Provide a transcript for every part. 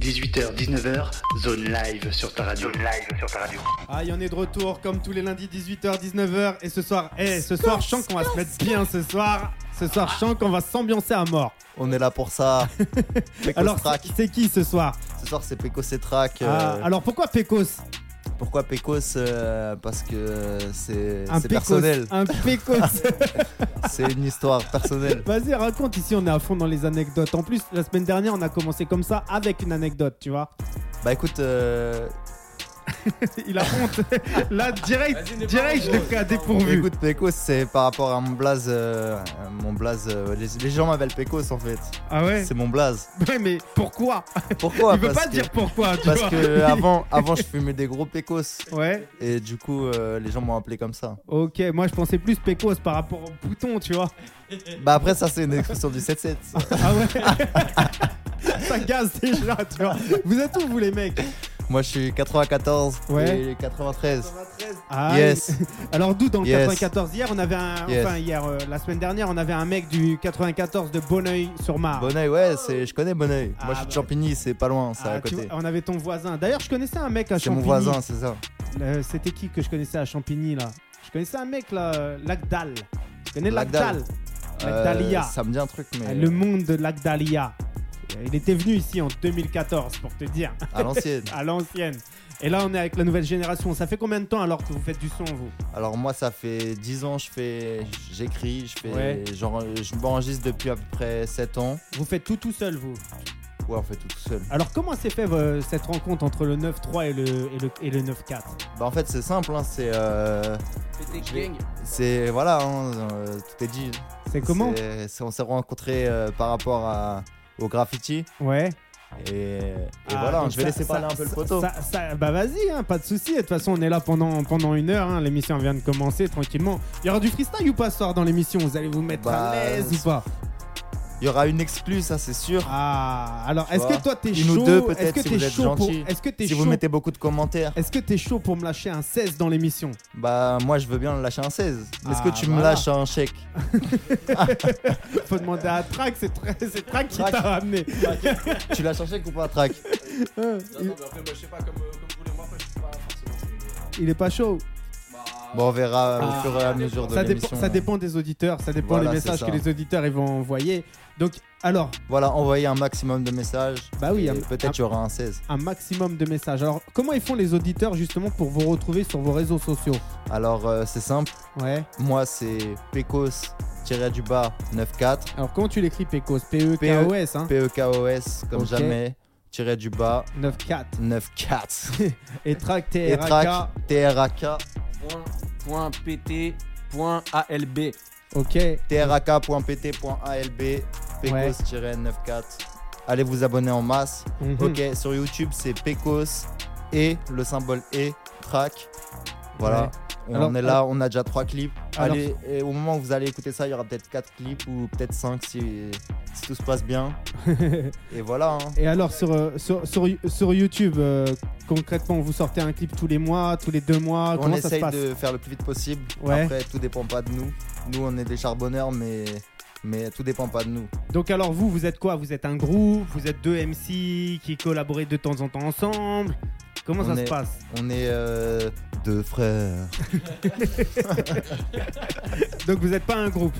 18h, 19h, zone live sur ta radio. Zone live sur ta radio. Ah, y en est de retour comme tous les lundis 18h 19h et ce soir, eh, ce soir je sens qu'on va se mettre bien ce soir. Ce soir je sens qu'on va s'ambiancer à mort. On est là pour ça. Pecos Alors c'est qui ce soir? Ce soir, c'est Pecos et Track. Ah, euh, Alors pourquoi Pecos Pourquoi Pecos Euh, Parce que c'est personnel. Un Pecos. C'est une histoire personnelle. Vas-y raconte ici on est à fond dans les anecdotes. En plus la semaine dernière on a commencé comme ça avec une anecdote tu vois. Bah écoute, euh, Il a honte. Là direct, direct je l'ai pris à dépourvu. écoute Pecos, c'est par rapport à mon blaze. euh, mon blaze. euh, les, les gens m'appellent Pecos en fait. Ah ouais? C'est mon blaze. Ouais mais pourquoi? Pourquoi? Il veut Parce pas que- dire pourquoi tu Parce vois. que avant, avant, je fumais des gros Pecos. Ouais. Et du coup, euh, les gens m'ont appelé comme ça. Ok, moi je pensais plus Pecos par rapport au bouton, tu vois. Bah après, ça, c'est une expression du 7-7. Ah ouais? Ça gaze déjà, tu vois. Vous êtes où vous les mecs? Moi, je suis 94 Ouais. et 93. Ah, Yes. Alors d'où dans le Yes. 94 Hier on avait un... Yes. Enfin hier, euh, la semaine dernière on avait un mec du 94 de Bonneuil-sur-Marne. Bonneuil, ouais, c'est, je connais Bonneuil. Ah, Moi, je suis de bah. Champigny, c'est pas loin, c'est Ah, à tu côté. vois, on avait ton voisin. D'ailleurs je connaissais un mec à C'est mon Champigny. voisin, c'est ça. Euh, C'était qui que je connaissais à Champigny là? Je connaissais un mec là, euh, Lagdal. Tu connais Lagdal? Lagdal. Lagdalia. Euh, ça me dit un truc, mais Le monde de Lagdalia. Il était venu ici en 2014 pour te dire. à l'ancienne. à l'ancienne. Et là, on est avec la nouvelle génération. Ça fait combien de temps alors que vous faites du son, vous? Alors moi, ça fait 10 ans, je fais, j'écris, je fais, Ouais. genre, je m'enregistre depuis à peu près 7 ans. Vous faites tout tout seul, vous? Ouais, on fait tout tout seul. Alors, comment s'est fait euh, cette rencontre entre le 9-3 et le, et le, et le 9-4 Bah en fait, c'est simple, hein, c'est, euh, c'est voilà, hein, euh, tout est dit. C'est comment? On s'est rencontrés euh, par rapport à, au graffiti. Ouais. Et, et Ah, voilà, je vais ça- laisser ça- parler un peu le ça- bah vas-y, hein, pas de souci. De toute façon, on est là pendant, pendant une heure. hein. L'émission vient de commencer tranquillement. Il y aura du freestyle ou pas ce soir dans l'émission? Vous allez vous mettre Bah, à l'aise ou pas? Il y aura une exclue, ça c'est sûr. Ah, alors est-ce que toi t'es une chaud ou deux, Est-ce peut-être, que si t'es vous êtes chaud pour gentil. Est-ce que t'es Si chaud vous mettez beaucoup de commentaires, Est-ce que t'es chaud pour me lâcher un 16 dans l'émission? Bah moi je veux bien lâcher un 16. Est-ce Ah, que tu me voilà. lâches un chèque? Faut demander à Track, c'est Tra- c'est Track qui Track. t'a ramené. Tu lâches un chèque ou pas, Track Ah, Non, il, non, mais après, moi, je sais pas, comme, euh, comme vous voulez, moi, après, je suis pas forcément. il est pas chaud. Bon, on verra Ah. au fur et à mesure de Ça dépend, l'émission. ça dépend des auditeurs, ça dépend des messages que les auditeurs ils vont envoyer. Donc, alors, Voilà, envoyez un maximum de messages. Bah oui, peut-être il y aura un 16. un maximum de messages. Alors, comment ils font les auditeurs justement pour vous retrouver sur vos réseaux sociaux? Alors euh, c'est simple, Ouais. moi c'est Pecos-du-bas 94, Alors, comment tu l'écris Pecos? P-E-K-O-S, hein P-E-K-O-S comme jamais, tiré du bas 9-4. 94. Et Track Et T-R-A-K. Track T-R-A-K, point, point PT, point ALB. Ok. T-R-A-K.pt.alb, Ouais. Pecos-94. Allez vous abonner en masse. Mhm. Ok, sur YouTube c'est Pecos et le symbole et track. Voilà. Ouais. On Alors, est là, on a déjà trois clips. Alors- Allez, et au moment où vous allez écouter ça, il y aura peut-être quatre clips ou peut-être cinq si, si tout se passe bien. et voilà. hein. Et alors sur, euh, sur, sur, sur YouTube, euh, concrètement, vous sortez un clip tous les mois, tous les deux mois on Comment ça se essaye passe de faire le plus vite possible. Ouais. Après, tout dépend pas de nous. Nous, on est des charbonneurs, mais, mais tout dépend pas de nous. Donc alors vous, vous êtes quoi? Vous êtes un groupe? Vous êtes deux MC qui collaborent de temps en temps ensemble? Comment ça On se est- passe On est euh, deux frères. Donc vous n'êtes pas un groupe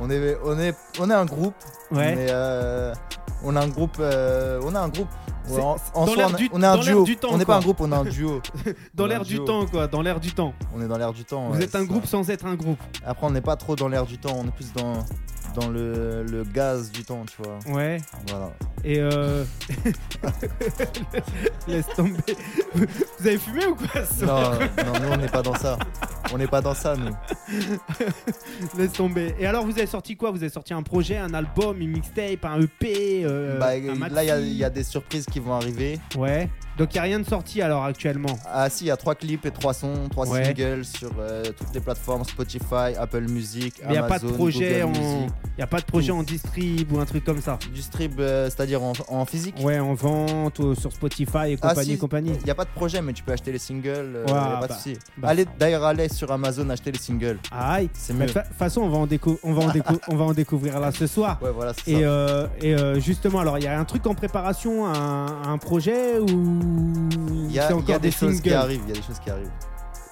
On est, on est, on est un groupe. Ouais. Mais euh, on a un groupe. euh, on a un groupe. C'est- en, c'est en dans soi, l'air on, a- du- on est un dans duo. du temps, on n'est pas un groupe, on est un duo. Dans On est l'air du temps quoi, dans l'air du temps. On est dans l'air du temps. vous ouais, êtes un groupe sans être un groupe. Après, on n'est pas trop dans l'air du temps. On est plus dans, dans le, le gaz du temps, tu vois. Ouais. Voilà. Et euh... Laisse tomber. Vous avez fumé ou quoi ce soir Non, non, nous, on n'est pas dans ça. On n'est pas dans ça, nous. Laisse tomber. Et alors vous avez sorti quoi? Vous avez sorti un projet, un album, une mixtape, un EP euh, Bah, un là, y il y, a des surprises qui vont arriver. Ouais. Donc il n'y a rien de sorti alors actuellement? Ah si, il y a trois clips et trois sons, trois Ouais. singles sur euh, toutes les plateformes Spotify, Apple Music, Mais il n'y a pas de Amazon, projet Google en, Music. y a pas de projet Tout. en distrib ou un truc comme ça? Du strip, euh, c'est-à-dire en, en physique? Ouais, en vente ou sur Spotify et Ah, compagnie, si, compagnie. Il n'y a pas de projet, mais tu peux acheter les singles, euh, y a pas bah, de souci. bah. Allez, d'ailleurs, allez sur Amazon acheter les singles. Aïe. C'est mieux. de toute façon, on va en, déco- on va en, déco- on va en découvrir là ce soir. Ouais, voilà, Et, ça. euh, et euh, justement, alors il y a un truc en préparation, un, un projet ou Il y a, y encore a des, choses qui arrivent, il y a des choses qui arrivent.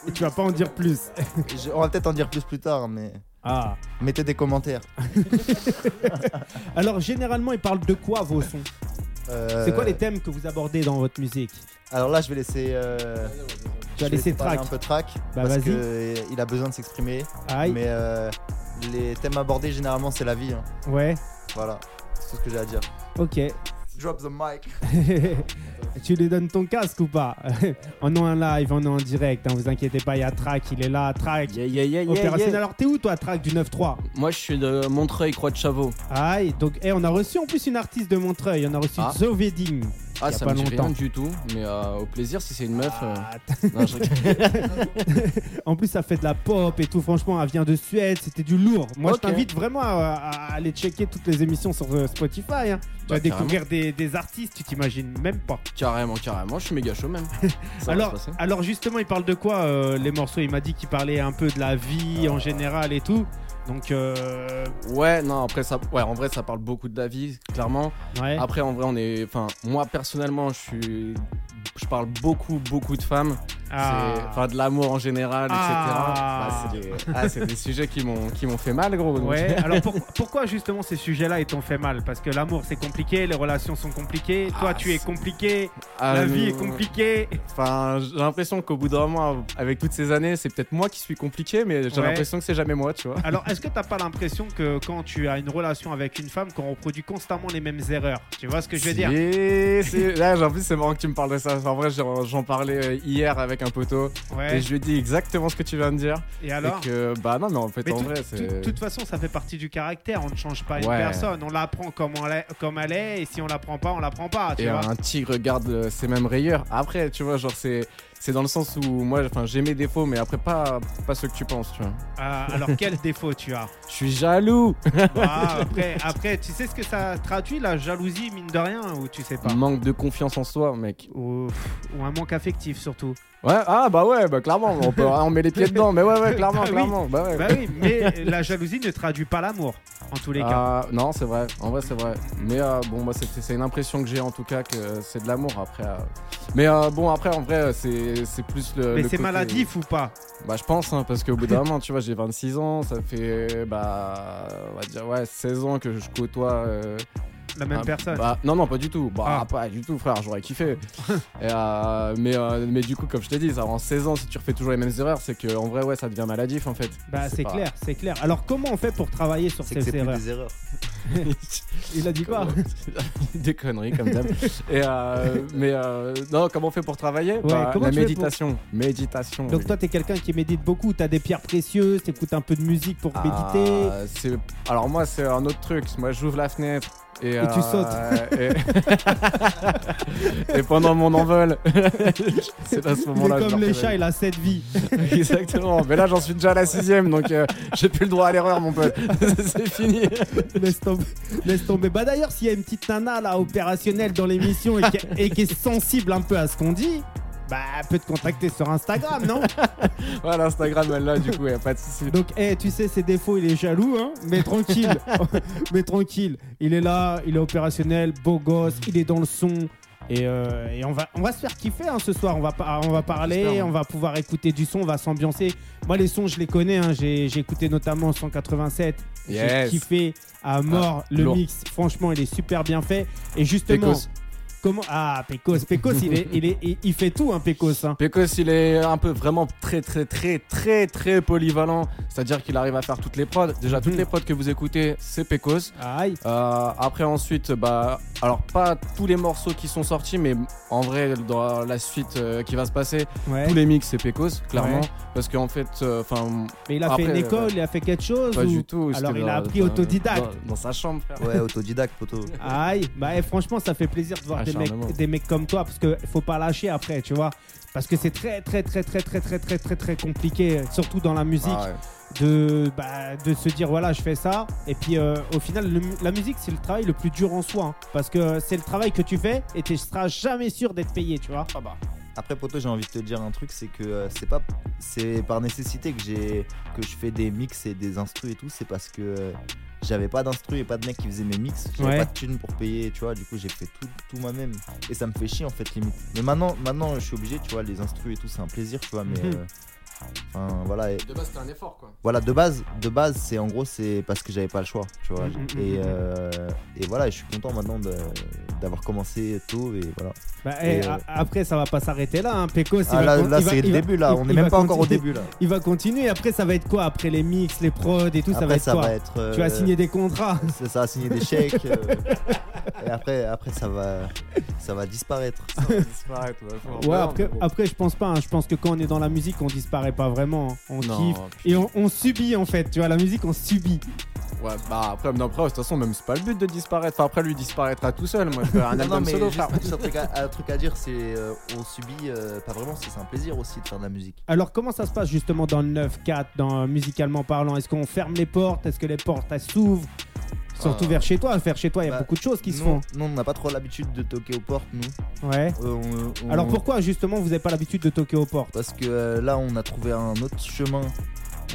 Et Tu vas pas en dire plus. Je- on va peut-être en dire plus plus tard, mais Ah. mettez des commentaires. Alors généralement, ils parlent de quoi vos sons Euh, C'est quoi les thèmes que vous abordez dans votre musique Alors là, je vais laisser. euh, Tu vas laisser track. un peu track Bah, parce que euh, il a besoin de s'exprimer. Mais euh, les thèmes abordés généralement c'est la vie. hein. Ouais. Voilà, c'est tout ce que j'ai à dire. Ok. Drop the mic. tu lui donnes ton casque ou pas? On est en live, on est en direct. Hein, vous inquiétez pas, il y a Track, il est là. Track. Yeah, yeah, yeah, yeah, Opérationnel. yeah. Alors t'es où toi, Track du 9-3 Moi, je suis de Montreuil, Croix de Chavaux. Aïe. Donc, eh, on a reçu en plus une artiste de Montreuil. On a reçu Ah. Wedding. Ah, ça pas me dit longtemps. rien du tout, mais euh, au plaisir si c'est une meuf. euh. Ah, Non, je rigole. En plus, ça fait de la pop et tout. Franchement, elle vient de Suède. C'était du lourd. Moi, Ok. je t'invite vraiment à, à aller checker toutes les émissions sur euh, Spotify. hein. Tu Bah, vas découvrir des, des artistes, tu t'imagines même pas. carrément, carrément, je suis méga chaud même. Ça va Alors, se passer. alors justement, il parle de quoi euh, les morceaux? Il m'a dit qu'il parlait un peu de la vie en général et tout. Donc, euh, Ouais, non, après ça, ouais, en vrai, ça parle beaucoup de la vie, clairement. ouais. Après, en vrai, on est, enfin, moi personnellement, je suis, je parle beaucoup, beaucoup de femmes. Ah. Enfin, de l'amour en général, Ah. etc. Bah, c'est des, ah, des sujets qui m'ont, fait mal, gros. donc. Ouais, alors pour- pourquoi justement ces sujets-là ils t'ont fait mal? Parce que l'amour c'est compliqué, les relations sont compliquées, toi Ah, tu es compliqué, Ah, la vie est compliquée. Enfin, j'ai l'impression qu'au bout d'un moment, avec toutes ces années, c'est peut-être moi qui suis compliqué, mais j'ai Ouais. l'impression que c'est jamais moi, tu vois. Alors est-ce que t'as pas l'impression que quand tu as une relation avec une femme qu'on reproduit constamment les mêmes erreurs? Tu vois ce que je veux dire? Là, en plus, c'est marrant que tu me parles de ça. En vrai, j'en j'en parlais euh, hier avec un poteau Ouais. et je lui ai dit exactement ce que tu viens de dire. Et alors et que, bah non, mais en fait, Mais en tout- vrai, c'est. De toute façon, ça fait partie du caractère. On ne change pas une Ouais. personne. On l'apprend comme, elle est- comme elle est. Et si on l'apprend pas, on l'apprend pas. Tu Et vois un tigre garde ses mêmes rayures. Après, tu vois, genre, c'est. C'est dans le sens où moi, enfin, j'ai mes défauts, mais après, pas, pas ceux que tu penses, tu vois. Ah, alors quel défaut tu as Je suis jaloux Ah, après, après, tu sais ce que ça traduit la jalousie, mine de rien, ou tu sais pas Manque de confiance en soi, mec. ou, ou un manque affectif surtout. Ouais, ah bah ouais, bah clairement, on, peut, on met les pieds dedans, mais ouais, ouais, clairement, Bah oui. clairement. Bah ouais. Bah oui, mais la jalousie ne traduit pas l'amour, en tous les cas. Ah, non, c'est vrai. En vrai, c'est vrai. Mais euh, bon, moi, c'est c'est une impression que j'ai en tout cas que c'est de l'amour après. euh. Mais euh, bon, après, en vrai, c'est c'est plus le. mais c'est maladif ou pas? Bah, je pense, hein, parce qu'au bout d'un moment, tu vois, j'ai 26 ans, ça fait, bah, on va dire, ouais, 16 ans que je côtoie. euh, La même ah, personne bah, Non, non, pas du tout. Bah, Ah. pas du tout, frère, j'aurais kiffé. Et, euh, mais, euh, mais du coup, comme je t'ai dit, ça, en 16 ans, si tu refais toujours les mêmes erreurs, c'est que en vrai, ouais, ça devient maladif en fait. Bah c'est pas- clair, c'est clair. Alors comment on fait pour travailler sur C'est que ces erreurs des erreurs. Il a dit quoi Des conneries comme d'hab. Et euh, mais euh, non, comment on fait pour travailler Bah, comment La pour- méditation. Méditation. Donc toi t'es quelqu'un qui médite beaucoup, t'as des pierres précieuses, t'écoutes un peu de musique pour méditer. Ah, c'est- Alors moi, c'est un autre truc. Moi, j'ouvre la fenêtre. Et, Et tu sautes. Et... et pendant mon envol, c'est à ce moment-là. comme me les chats, il a 7 vies. Exactement. Mais là, j'en suis déjà à la sixième, donc euh, j'ai plus le droit à l'erreur, mon pote. c'est fini. laisse tomber. Laisse tomber. Bah d'ailleurs, s'il y a une petite nana là opérationnelle dans l'émission et qui est sensible un peu à ce qu'on dit, bah elle peut te contacter sur Instagram, non? Voilà, Instagram, elle là, du coup, y a pas de souci. Donc, eh, tu sais, ses défauts, il est jaloux, hein Mais tranquille, mais tranquille. Il est là, il est opérationnel, beau gosse, il est dans le son. Et, euh, et on, va, on va se faire kiffer hein, ce soir. On va, on va parler, on va pouvoir écouter du son, on va s'ambiancer. Moi, les sons, je les connais. hein. J'ai j'ai écouté notamment 187. J'ai kiffé à mort le lourd. mix. Franchement, il est super bien fait. Et justement. Comment Ah, Pecos, Pecos, il, est, il, est, il, il fait tout, hein, Pecos. hein. Pecos, il est un peu vraiment très, très, très, très, très polyvalent. C'est-à-dire qu'il arrive à faire toutes les prods. Déjà, toutes Mhm. les prods que vous écoutez, c'est Pecos. Aïe. Euh, après ensuite, bah, alors pas tous les morceaux qui sont sortis, mais en vrai dans la suite euh, qui va se passer, Ouais. tous les mix c'est Pecos, clairement, Ouais. parce qu'en fait, euh, enfin Mais il a Après, fait une école, euh, il a fait quelque chose pas ou- du tout. Alors, il a appris autodidacte. dans, dans sa chambre, frère. Ouais, autodidacte, poteau. Aïe, bah eh, franchement ça fait plaisir de voir des. Mecs, des mecs comme toi, parce que faut pas lâcher après, tu vois. Parce que c'est très, très, très, très, très, très, très, très, très compliqué, surtout dans la musique, Ah ouais. de, bah, de se dire voilà, je fais ça. Et puis euh, au final, le la musique, c'est le travail le plus dur en soi. hein, parce que c'est le travail que tu fais et tu seras jamais sûr d'être payé, tu vois. Après, poto, j'ai envie de te dire un truc, c'est que euh, c'est pas, c'est par nécessité que j'ai, que je fais des mix et des instrus et tout. C'est parce que euh, j'avais pas d'instru et pas de mec qui faisait mes mix. J'avais Ouais. pas de thunes pour payer, tu vois. Du coup, j'ai fait tout, tout moi-même et ça me fait chier en fait limite. Mais maintenant, maintenant, je suis obligé, tu vois, les instrus et tout, c'est un plaisir, tu vois. Mais euh, enfin, voilà. Et, De base, c'était un effort, quoi. voilà, de base, de base, c'est en gros, c'est parce que j'avais pas le choix, tu vois. Mhm, mhm, Et, mhm. euh, et voilà, je suis content maintenant de- d'avoir commencé tôt et voilà. Bah, eh, Et, euh, Après, ça va pas s'arrêter là. Hein. Ah, va là, là va- c'est le va- début là, il- on il est même va pas encore au continuer. début là. Il va continuer. Après, ça va être quoi? Après les mix, les prods et tout, ça va être ça quoi? va être. Tu vas euh, signer des contrats? ça, ça va signer des chèques. euh, et après, après ça, va, ça va disparaître. disparaître, ouais. faut- Ouais, non, après, après, je pense pas. hein. Je pense que quand on est dans la musique, on disparaît pas vraiment. hein. On Non, kiffe. puis- Et on, on subit en fait. Tu vois, la musique, on subit. Ouais, bah après, non, après, de toute façon, même c'est pas le but de disparaître. Enfin, après, lui disparaîtra tout seul. Moi, je fais un Non, album mais solo, juste, un, truc à, un truc à dire, c'est euh, on subit euh, pas vraiment, c'est c'est un plaisir aussi de faire de la musique. Alors, comment ça se passe justement dans le 9-4, dans, musicalement parlant? Est-ce qu'on ferme les portes? Est-ce que les portes elles s'ouvrent? Surtout Euh, vers chez toi. Vers chez toi, il y a bah, beaucoup de choses qui se font. nous, on n'a pas trop l'habitude de toquer aux portes, nous. Ouais. Euh, on- on- Alors, pourquoi justement vous n'avez pas l'habitude de toquer aux portes? Parce que euh, là, on a trouvé un autre chemin.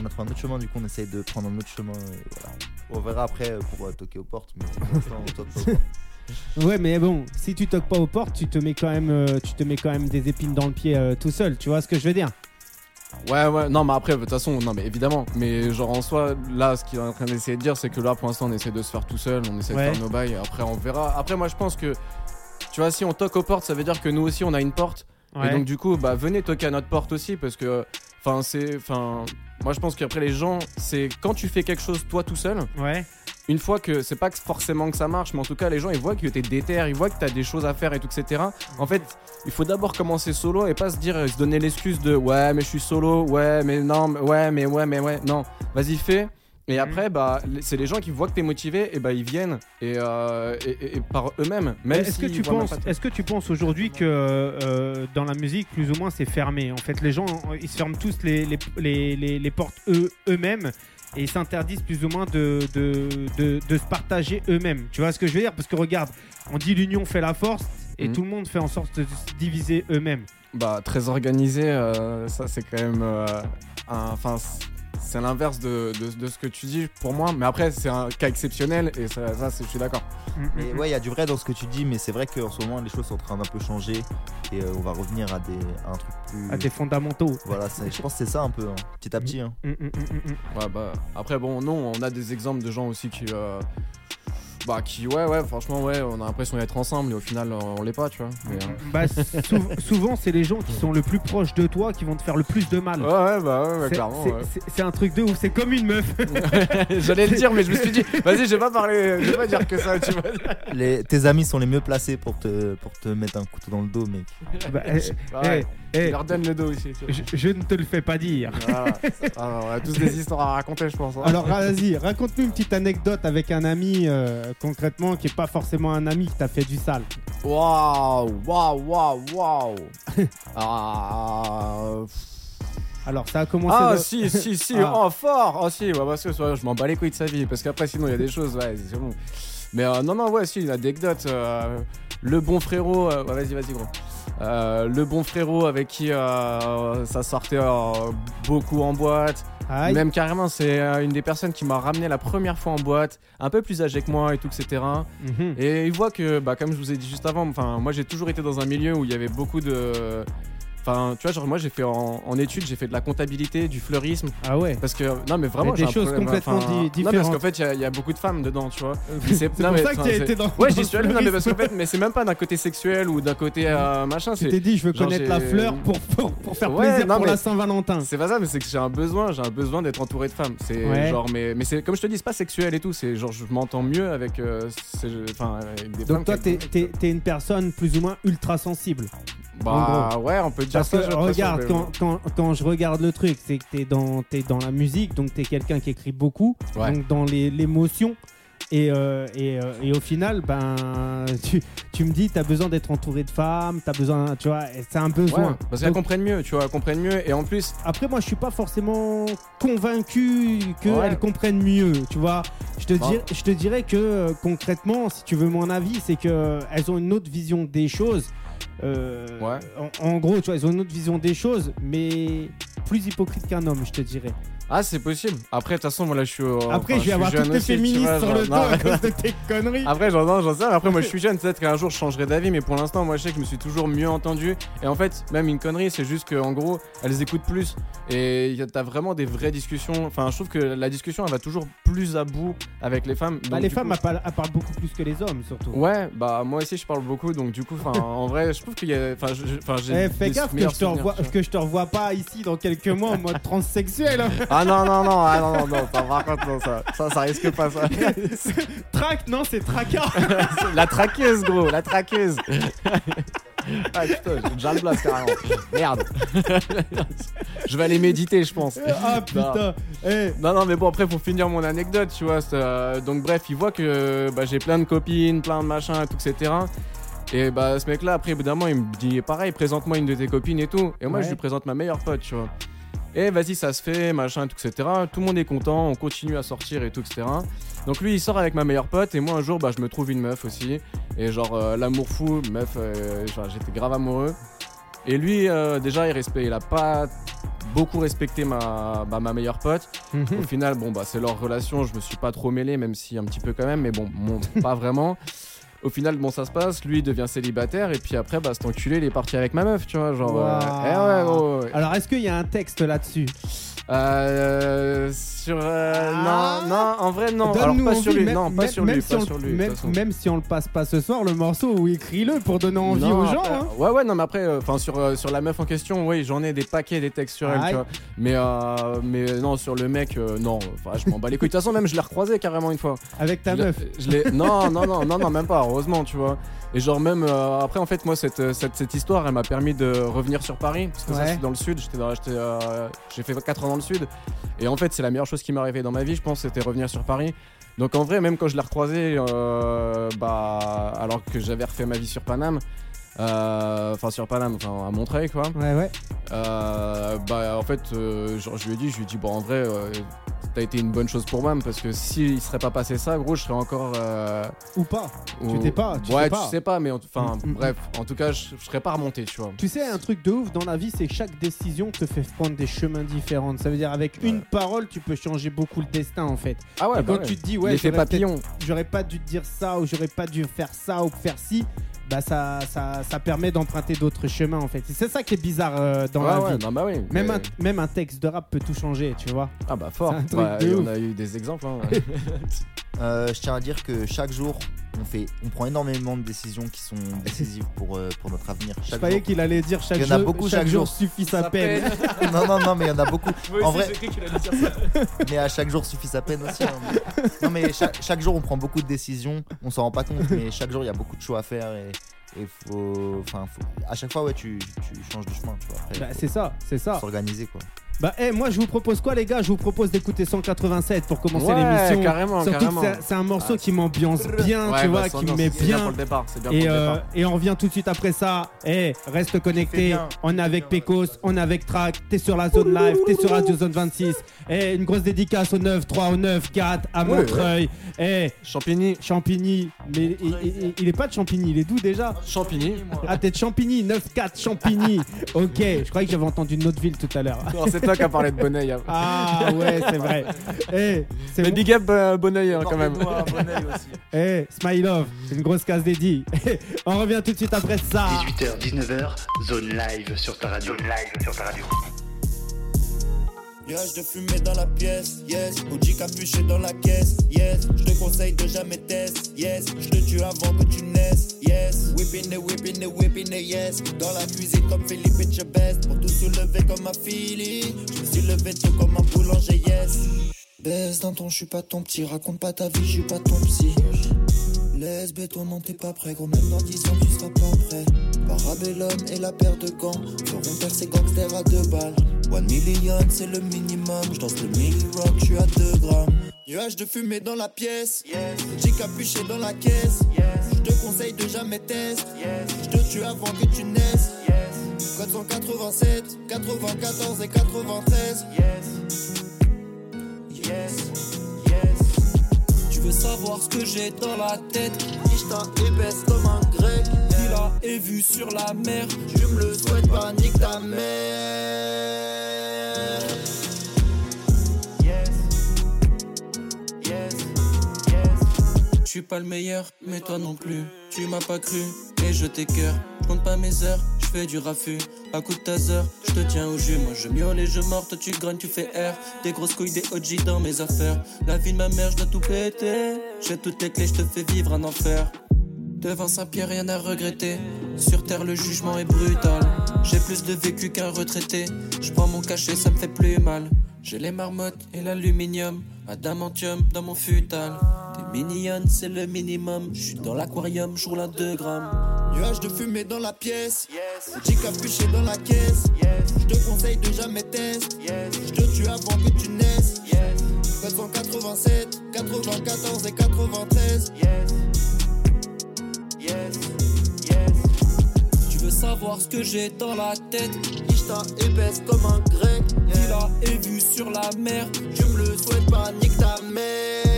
On a trouvé un autre chemin, du coup, on essaye de prendre un autre chemin. Et voilà. On verra après euh, pour euh, toquer aux portes, mais on toque pas aux portes. Ouais, mais bon, si tu toques pas aux portes, tu te mets quand même, euh, tu te mets quand même des épines dans le pied euh, tout seul. Tu vois ce que je veux dire? Ouais, ouais, non, mais après, de toute façon, non, mais évidemment. Mais genre, en soi, là, ce qu'il est en train d'essayer de dire, c'est que là, pour l'instant, on essaie de se faire tout seul, on essaie Ouais. de faire nos bails, après, on verra. Après, moi, je pense que, tu vois, si on toque aux portes, ça veut dire que nous aussi, on a une porte. Et donc, du coup, bah, venez toquer à notre porte aussi, parce que, enfin, c'est, enfin, moi, je pense qu'après, les gens, c'est quand tu fais quelque chose, toi, tout seul, ouais. Une fois que c'est pas que forcément que ça marche, mais en tout cas, les gens, ils voient que t'es déter, ils voient que t'as des choses à faire et tout, etc. En fait, il faut d'abord commencer solo et pas se dire, se donner l'excuse de ouais, mais je suis solo, ouais, mais non, mais ouais, mais ouais, mais ouais, non, vas-y, fais. Et Mhm. après, bah, c'est les gens qui voient que t'es motivé, et bah, ils viennent et, euh, et, et- et par eux-mêmes. Même Est-ce que tu penses, pas toi. est-ce que tu penses aujourd'hui que euh, dans la musique, plus ou moins, c'est fermé? En fait, les gens, ils se ferment tous les, les, les, les- les portes eux, eux-mêmes et ils s'interdisent plus ou moins de, de, de, de se partager eux-mêmes. Tu vois ce que je veux dire? Parce que regarde, on dit l'union fait la force et Mhm. tout le monde fait en sorte de se diviser eux-mêmes. Bah, très organisé, euh, ça c'est quand même. euh, un- Enfin, c- c'est l'inverse de, de, de ce que tu dis pour moi, mais après, c'est un cas exceptionnel et ça, ça c'est- je suis d'accord. Mais ouais, il y a du vrai dans ce que tu dis, mais c'est vrai qu'en ce moment, les choses sont en train d'un peu changer. Et euh, on va revenir à, des, à un truc plus. À tes fondamentaux. Voilà, je pense que c'est ça un peu, hein, petit à petit. hein. Mm, mm, mm, mm, mm. Ouais, bah, après, bon, non, on a des exemples de gens aussi qui. euh, bah, qui, ouais, ouais, franchement, ouais, on a l'impression d'être ensemble et au final, on l'est pas, tu vois. Mais, euh, Bah, sou- souvent, c'est les gens qui sont le plus proches de toi qui vont te faire le plus de mal. Ouais, ouais, bah, ouais, clairement. c'est- ouais. un truc de ouf, c'est comme une meuf. J'allais le dire, mais je me suis dit, vas-y, je vais pas parler, je vais pas dire que ça, tu vois. Les, tes amis sont les mieux placés pour te, pour te mettre un couteau dans le dos, mec. Bah, eh, Ouais, eh, eh, leur donne le dos aussi. tu vois. je, je ne te le fais pas dire. Voilà. Ah, on a tous des histoires à raconter, je pense. hein. Alors vas-y, raconte-nous une petite anecdote avec un ami euh, concrètement qui est pas forcément un ami qui t'a fait du sale. Waouh, waouh, waouh, waouh. Ah, Alors ça a commencé. ah si, si, si, Ah. oh fort. Oh si, ouais, parce que je m'en bats les couilles de sa vie. Parce qu'après, sinon, il y a des choses, ouais, c'est bon. Mais euh, non, non, ouais, si, une anecdote. euh, le bon frérot, euh, ouais, vas-y, vas-y, gros. Euh, le bon frérot avec qui euh, ça sortait euh, beaucoup en boîte. Aïe. Même carrément, c'est une des personnes qui m'a ramené la première fois en boîte, un peu plus âgé que moi et tout, etc. Mhm. Et il voit que, bah, comme je vous ai dit juste avant, moi j'ai toujours été dans un milieu où il y avait beaucoup de. Enfin, tu vois, genre moi j'ai fait en, en études, j'ai fait de la comptabilité, du fleurisme. Ah ouais. Parce que, non, mais vraiment, a des j'ai un choses problème, complètement enfin, di- Non, parce différentes. qu'en fait, il y a- il y, a beaucoup de femmes dedans, tu vois. C'est c'est- pour mais, ça que enfin, tu as c'est- été dans. Ouais, j'y suis allé, non, mais parce qu'en fait, mais c'est même pas d'un côté sexuel ou d'un côté euh, machin, Tu c'est. t'es dit, je veux genre, connaître la j'ai- fleur pour, pour, pour faire Ouais, plaisir non, pour mais- la Saint-Valentin. C'est pas ça, mais c'est que j'ai un besoin, j'ai un besoin d'être entouré de femmes. C'est Ouais. genre, mais, mais c'est comme je te dis, c'est pas sexuel et tout. C'est genre, je m'entends mieux avec, euh, ces- enfin, avec des femmes. Donc toi, t'es- t'es une personne plus ou moins ultra sensible. Bah ouais, on peut dire Parce ça. que regarde, quand, quand, quand je regarde le truc, c'est que t'es dans, t'es dans la musique, donc t'es quelqu'un qui écrit beaucoup, Ouais. donc dans les- l'émotion. Et, euh, et, euh, et au final, ben, tu, tu me dis, tu as besoin d'être entouré de femmes, tu as besoin, tu vois, c'est un Ouais, besoin. parce qu'elles comprennent mieux, tu vois, elles comprennent mieux. Et en plus, après, moi, je suis pas forcément convaincu qu'elles Ouais. comprennent mieux, tu vois. Je te, dir- je te dirais que euh, concrètement, si tu veux mon avis, c'est qu'elles ont une autre vision des choses. Euh, Ouais. en, en gros, tu vois, elles ont une autre vision des choses, mais plus hypocrite qu'un homme, je te dirais. Ah, c'est possible. Après, de toute façon, moi là, je suis. euh, Après, je vais avoir toutes les féministes sur le dos à cause de tes conneries. Après, j'en j'en- sais. Après, moi, je suis jeune. Peut-être qu'un jour, je changerai d'avis. Mais pour l'instant, moi, je sais que je me suis toujours mieux entendu. Et en fait, même une connerie, c'est juste qu'en gros, elles écoutent plus. Et t'as vraiment des vraies discussions. Enfin, je trouve que la discussion, elle va toujours plus à bout avec les femmes. Bah, les femmes, coup, elles parlent, elles parlent beaucoup plus que les hommes, surtout. Ouais, bah moi aussi je parle beaucoup, donc du coup, en vrai, je trouve qu'il y a, enfin, j'ai. Eh, fais gaffe que je, te revois, que je te revois pas ici dans quelques mois en mode transsexuel. hein. Ah non non non, ah non non non, ça, par contre non, ça, ça, ça risque pas ça. Trac, non, c'est tracas. la traqueuse gros, la traqueuse. ah putain, j'ai déjà le blast carrément. Merde. je vais aller méditer, je pense. ah putain. Eh, Non, non, mais bon, après, pour finir mon anecdote, tu vois. euh, donc, bref, il voit que bah, j'ai plein de copines, plein de machins, tout, etc. Et bah, ce mec-là, après, évidemment, il me dit pareil, présente-moi une de tes copines et tout. Et moi, Ouais. je lui présente ma meilleure pote, tu vois. Et vas-y, ça se fait, machin, tout, etc. Tout le monde est content, on continue à sortir et tout, etc. Donc, lui, il sort avec ma meilleure pote. Et moi, un jour, bah, je me trouve une meuf aussi. Et genre, euh, l'amour fou, meuf, euh, j'étais grave amoureux. Et lui, euh, déjà, il, respect, il a pas beaucoup respecté ma, bah, ma meilleure pote. Au final, bon, bah, c'est leur relation. Je me suis pas trop mêlé, même si un petit peu quand même, mais bon, bon, pas vraiment. Au final, bon, ça se passe. Lui, il devient célibataire. Et puis après, bah, cet enculé, il est parti avec ma meuf, tu vois. Genre, euh, eh ouais, gros, ouais. Alors, est-ce qu'il y a un texte là-dessus? Euh, sur. euh, Ah. non, non, en vrai, non. Alors, pas sur lui. même- non, pas même- sur lui. si Pas on- sur lui. de Même, façon. même si on le passe pas ce soir, le morceau, ou écris-le pour donner envie Non, aux gens. après- hein. Ouais, ouais, non, mais après, enfin, sur, euh, sur la meuf en question, oui, j'en ai des paquets, des textes sur elle, tu vois. Mais, euh, mais non, sur le mec, euh, non, enfin, je m'en bats les couilles. De toute façon, même, je l'ai recroisé carrément une fois. Avec ta Je meuf. Je l'ai. Non, non, non, non, non, même pas, heureusement, tu vois. Et genre, même euh, après, en fait, moi, cette, cette, cette histoire, elle m'a permis de revenir sur Paris. Parce que ça, Ouais. c'est dans le sud. J'étais euh, j'ai fait 4 ans dans le sud. Et en fait, c'est la meilleure chose qui m'est arrivée dans ma vie, je pense, c'était revenir sur Paris. Donc en vrai, même quand je l'ai recroisé, euh, bah, alors que j'avais refait ma vie sur Paname, euh, enfin sur Paname, enfin à Montreuil quoi. Ouais, ouais. Euh, bah en fait, euh, genre, je lui ai dit, je lui ai dit, bon en vrai, t'as été une bonne chose pour moi parce que s'il serait pas passé ça, gros, je serais encore. euh, Ou pas. Tu t'es pas, tu ouais, sais pas. tu sais pas, mais en- enfin Mm, mm, bref, en tout cas, je, je serais pas remonté, tu vois. Tu sais, un truc de ouf dans la vie, c'est que chaque décision te fait prendre des chemins différents. Ça veut dire, avec Ouais. une parole, tu peux changer beaucoup le destin, en fait. Ah ouais, Et bah quand ouais. tu te dis, ouais, j'aurais pas dû te dire ça, ou j'aurais pas dû faire ça, ou faire ci, bah ça, ça, ça permet d'emprunter d'autres chemins, en fait. C'est ça qui est bizarre euh, dans ouais, la ouais, vie. non, bah oui. Même, mais- un, même un texte de rap peut tout changer, tu vois. Ah bah fort. truc Bah, et on a eu des exemples. hein. Euh, je tiens à dire que chaque jour, on, fait, on prend énormément de décisions qui sont décisives pour, euh, pour notre avenir. Je croyais qu'il allait dire chaque Il y en a jour, beaucoup chaque chaque jour jour. suffit sa peine. Non, non, non, mais il y en a beaucoup. Moi En aussi, vrai- j'ai cru qu'il allait dire ça. Mais à chaque jour suffit sa peine aussi. hein. Mais- Non, mais chaque, chaque jour, on prend beaucoup de décisions. On s'en rend pas compte, mais chaque jour, il y a beaucoup de choix à faire. Et, et faut, enfin, faut- à chaque fois, ouais, tu, tu changes de chemin. Tu vois. Après, Bah, c'est ça, c'est ça. s'organiser, quoi. Bah, eh, moi, je vous propose quoi, les gars? Je vous propose d'écouter 187 pour commencer Ouais, l'émission. carrément, Surtout carrément. c'est- un morceau qui m'ambiance bien, Ouais, tu bah, vois, qui me met c'est bien bien. pour le départ. C'est bien Et, pour le euh, départ. et on revient tout de suite après ça. Eh, reste Fais connecté. On est avec Pecos, on est avec Track. T'es sur la zone live, t'es sur Radio Zone 26. Eh, une grosse dédicace au 9-3, au 9-4 à Ouais, Montreuil. Eh, Champigny. Champigny. Mais il, il- il est pas de Champigny, il est d'où déjà? Champigny. Ah, t'es de Champigny, 9-4 Champigny. ok, je croyais que j'avais entendu une autre ville tout à l'heure. Qui as parlé de Bonneuil. Ah ouais, c'est vrai. Eh, c'est Mais bon. big up euh, Bonneuil hein, quand même. Eh, Smile Love, c'est une grosse case dédiée. On revient tout de suite après ça. 18h, 19h, zone live sur ta radio. Zone live sur ta radio. De fumée dans la pièce, yes. OG capuché dans la caisse, yes. Je te conseille de jamais test, yes. Je te tue avant que tu naisses, yes. Whipping it, whipping it, whipping it, yes. Dans la cuisine comme Philippe Etchebest. Pour tout soulever comme un Philly. Je me suis levé tôt comme un boulanger, yes. Baisse d'un ton, je suis pas ton petit. Raconte pas ta vie, je suis pas ton psy. Laisse béton, non t'es pas prêt Gros même dans 10 ans tu seras pas prêt Parabellum et la paire de gants Feront taire ces gangsters à deux balles One million c'est le minimum Je danse le milli rock, je suis à 2 grammes Nuage de fumée dans la pièce. J'ai capuché dans la caisse. Je te conseille de jamais tester. Je te tue avant que tu naisses. Code 187, 94 et 93. Tu veux savoir ce que j'ai dans la tête? Ishta épaisse comme un grec Et vue sur la mer Je me le souhaite pas, nique ta mère Je suis pas le meilleur, mais toi non plus. Tu m'as pas cru, et je t'écœure. Je compte pas mes heures, je fais du raffut. À coup de taser, je te tiens au jus. Moi je miaule et je morte, tu grognes, tu fais R. Des grosses couilles, des OG dans mes affaires. La vie de ma mère, je dois tout péter. J'ai toutes les clés, je te fais vivre un enfer. Devant Saint-Pierre, rien à regretter. Sur terre, le jugement est brutal. J'ai plus de vécu qu'un retraité. Je prends mon cachet, ça me fait plus mal. J'ai les marmottes et l'aluminium. Adamantium dans mon futal. T'es mignonne, c'est le minimum. Je suis dans l'aquarium, je roule un 2 grammes. Nuage de fumée dans la pièce. J'ai capuché dans la caisse. Je te conseille de jamais tester. Je te tue avant que tu naisses. Code 187, 94 et 93. Tu veux savoir ce que j'ai dans la tête? Ishta épaisse comme un grec Villa et vue sur la mer. Je me le souhaite pas, nique ta mère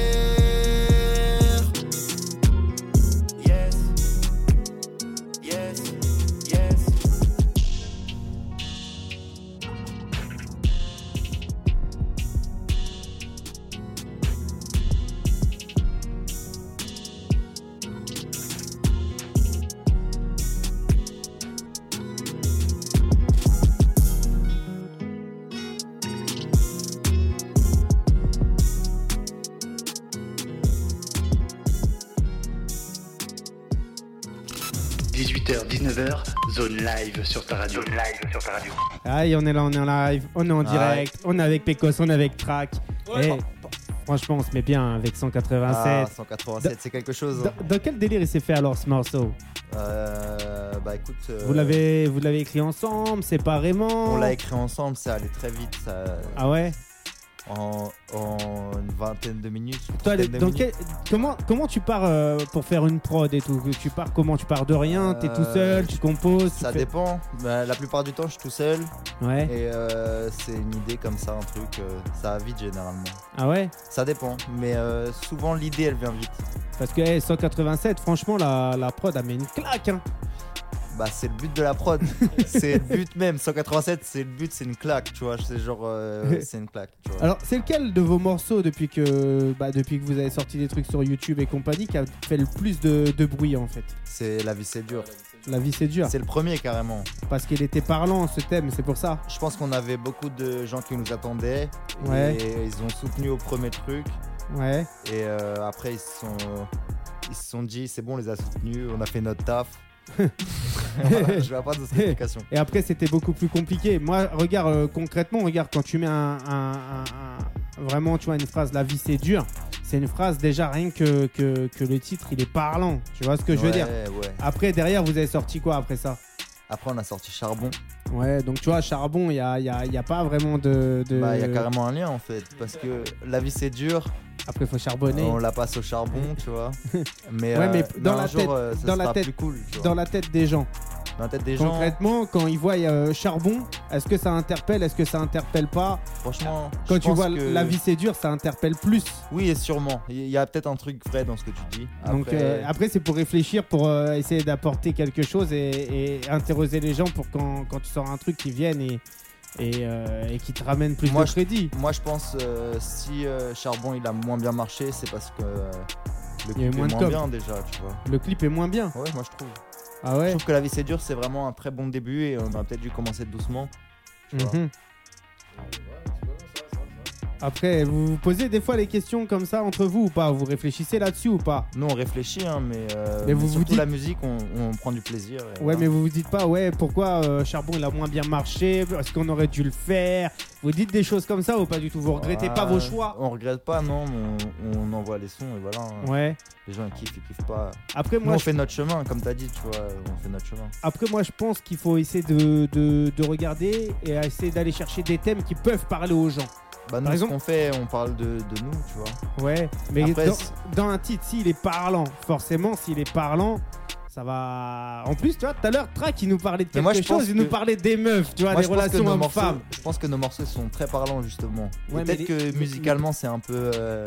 zone live sur ta radio. Zone live sur ta radio. Aïe, on est là, on est en live, on est en direct, on est avec Pecos, on est avec Track. Ouais. Et franchement, on se met bien avec Ah, 187. 187, c'est quelque chose. Dans, dans quel délire il s'est fait alors ce morceau? Euh, bah écoute, euh, Vous l'avez vous l'avez écrit ensemble, séparément? On l'a écrit ensemble, ça allait très vite, ça, Ah ouais? En, en une vingtaine de minutes. Toi, de minutes. quel- comment, comment tu pars euh, pour faire une prod et tout? Tu pars comment Tu pars de rien? T'es tout Euh, seul Tu composes tu Ça fais- dépend. Bah, la plupart du temps, je suis tout seul. Ouais. Et euh, c'est une idée comme ça, un truc. ça va vite généralement. Ah ouais? Ça dépend. Mais souvent, l'idée, elle vient vite. Parce que hey, 187, franchement, la, la prod, elle met une claque. Hein. Bah, c'est le but de la prod. c'est le but même. 187, c'est le but, c'est une claque, tu vois. C'est genre. euh, c'est une claque, tu vois. Alors, c'est lequel de vos morceaux depuis que, bah, depuis que vous avez sorti des trucs sur YouTube et compagnie qui a fait le plus de, de bruit en fait? C'est la vie, c'est dur. La vie, c'est dur. C'est le premier carrément. Parce qu'il était parlant ce thème, c'est pour ça. Je pense qu'on avait beaucoup de gens qui nous attendaient. Ouais. Et ils ont soutenu au premier truc. Ouais. Et euh, après, ils se sont, ils se sont dit, c'est bon, on les a soutenus, on a fait notre taf. Voilà, je vais pas explications. Et après, c'était beaucoup plus compliqué. Moi, regarde, euh, concrètement, regarde, quand tu mets un, un- un- un- Vraiment, tu vois, une phrase, la vie c'est dur. C'est une phrase, déjà, rien que, que, que le titre, il est parlant. Tu vois ce que je veux dire? ouais. Après, derrière, vous avez sorti quoi après ça? Après, on a sorti Charbon. Ouais, donc tu vois, Charbon, il n'y a, y a- il y a pas vraiment de. de- Bah, il y a carrément un lien en fait. Parce que la vie c'est dur, Après, il faut charbonner. on la passe au charbon, tu vois. Mais, Ouais, euh, mais dans un la jour, tête- euh, ça dans la sera tête- plus cool. Dans la tête des gens. Dans la tête des gens, Concrètement, quand ils voient euh, Charbon, est-ce que ça interpelle Est-ce que ça interpelle pas franchement. Quand tu vois que- la vie c'est dur, ça interpelle plus. Oui, et sûrement. Il y a peut-être un truc vrai dans ce que tu dis. Donc Après, euh, après, c'est pour réfléchir, pour euh, essayer d'apporter quelque chose et, et interroger les gens pour quand, quand tu sors un truc, qu'ils viennent et, et, euh, et qui te ramènent plus Moi, de crédit. Moi, je pense euh, si euh, Charbon il a moins bien marché, c'est parce que le clip moins est de moins com. bien déjà, tu vois. Le clip est moins bien. Ouais, moi je trouve. Ah Je trouve que La vie c'est dur, c'est vraiment un très bon début et on aurait peut-être dû commencer doucement. tu vois. Mhm. Après, vous vous posez des fois les questions comme ça entre vous ou pas? Vous réfléchissez là-dessus ou pas? Nous on réfléchit, hein, mais, euh, Mais vous mais vous surtout dites- la musique, on, on prend du plaisir. et Ouais, mais vous vous dites pas, ouais, pourquoi euh, Charbon il a moins bien marché? Est-ce qu'on aurait dû le faire? Vous dites des choses comme ça ou pas du tout? Vous regrettez pas vos choix? On regrette pas, non, mais on, on envoie les sons et voilà. hein. Ouais. Les gens ils kiffent, ils kiffent pas. Après, Nous moi, on je fait notre chemin, comme t'as dit, tu vois, on fait notre chemin. Après, moi, je pense qu'il faut essayer de, de- de regarder et essayer d'aller chercher des thèmes qui peuvent parler aux gens. Bah, nous, Par ce exemple- qu'on fait, on parle de, de nous, tu vois. Ouais, mais Après, dans, un titre, s'il est parlant, forcément, s'il est parlant, ça va. En plus, tu vois, tout à l'heure, Track, il nous parlait de quelque moi, chose, il nous parlait des meufs, tu vois, Moi, des relations hommes-femmes. Je pense que nos morceaux sont très parlants, justement. Ouais, Peut-être les- que musicalement, c'est un peu. euh,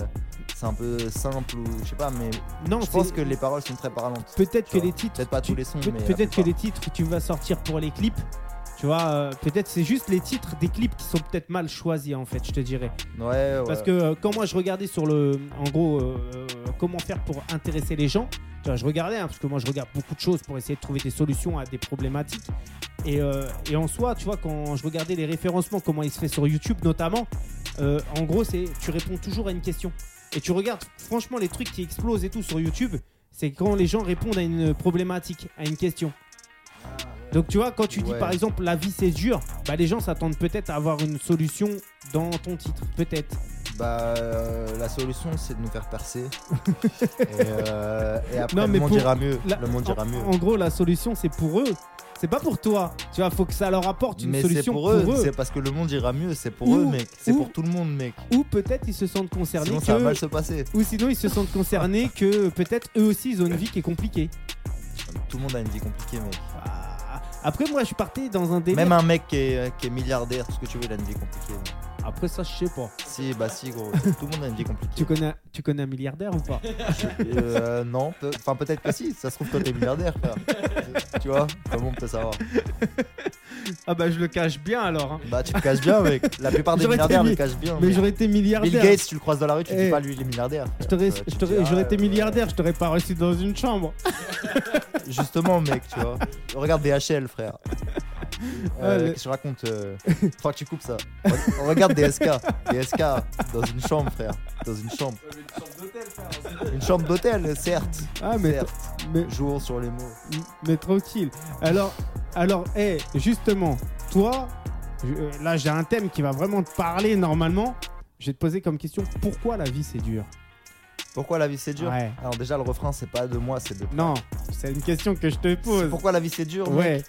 c'est un peu simple ou je sais pas, mais Non, je pense que les paroles sont très parlantes. Peut-être que vois. les titres. Peut-être pas tous les sons, Peut-être que les titres que tu vas sortir pour les clips, tu vois, euh, peut-être c'est juste les titres des clips qui sont peut-être mal choisis, en fait, je te dirais. Ouais, ouais. Parce que euh, quand moi je regardais sur le. En gros, euh, comment faire pour intéresser les gens, tu vois, je regardais, hein, parce que moi je regarde beaucoup de choses pour essayer de trouver des solutions à des problématiques. Et, et en soi, tu vois, quand je regardais les référencements, comment il se fait sur YouTube notamment, en gros, c'est tu réponds toujours à une question. Et tu regardes, franchement, les trucs qui explosent et tout sur YouTube, c'est quand les gens répondent à une problématique, à une question. Donc tu vois, quand tu dis Ouais. par exemple la vie c'est dur, bah les gens s'attendent peut-être à avoir une solution dans ton titre, peut-être. Bah, euh, la solution, c'est de nous faire percer. et, euh, et après, Non, le monde pour- ira mieux. La- le monde ira en, mieux. en gros, la solution, c'est pour eux. C'est pas pour toi. Tu vois, faut que ça leur apporte une Mais c'est solution pour eux, c'est parce que le monde ira mieux, c'est pour Ou- eux, mec. C'est ou- pour tout le monde, mec. Ou peut-être ils se sentent concernés Sinon, que... ça va mal se passer. Ou sinon ils se sentent concernés que peut-être eux aussi ils ont une vie qui est compliquée. Tout le monde a une vie compliquée, mec. Ah, Après moi je partais dans un délire. Même un mec qui est, est milliardaire, tout ce que tu veux, il a une vie compliquée. Après ça je sais pas. Si, bah si, gros. tout le monde a une vie compliquée. Tu connais, tu connais un milliardaire ou pas? Euh, non, peut- enfin peut-être que si, ça se trouve toi t'es milliardaire frère. tu vois, comment on peut savoir Ah bah je le cache bien alors. hein. Bah tu le caches bien mec, la plupart des J'aurais été milliardaires mi- le cachent bien. Mais mec. j'aurais été milliardaire. Bill Gates, tu le croises dans la rue, tu Eh, dis pas lui il est milliardaire. Je frère. t'aurais- Euh, tu je te t'aurais- dis, J'aurais ah, été ouais. milliardaire, je t'aurais pas reçu dans une chambre. Justement mec, tu vois. Regarde DHL frère. Euh, Qu'est-ce que je raconte euh, Faut que tu coupes ça. Re- Regarde DSK. DSK dans une chambre frère. Dans une chambre. Une chambre d'hôtel, frère. Une chambre d'hôtel, certes. Ah mais, certes. mais, Jouons sur les mots. mais tranquille. Alors, alors, eh, justement, toi, je- euh, là j'ai un thème qui va vraiment te parler normalement. Je vais te poser comme question pourquoi la vie c'est dur? Pourquoi la vie c'est dur? Ouais. Alors déjà le refrain c'est pas de moi, c'est de Non, c'est une question que je te pose. Pourquoi la vie c'est dur mec? Ouais,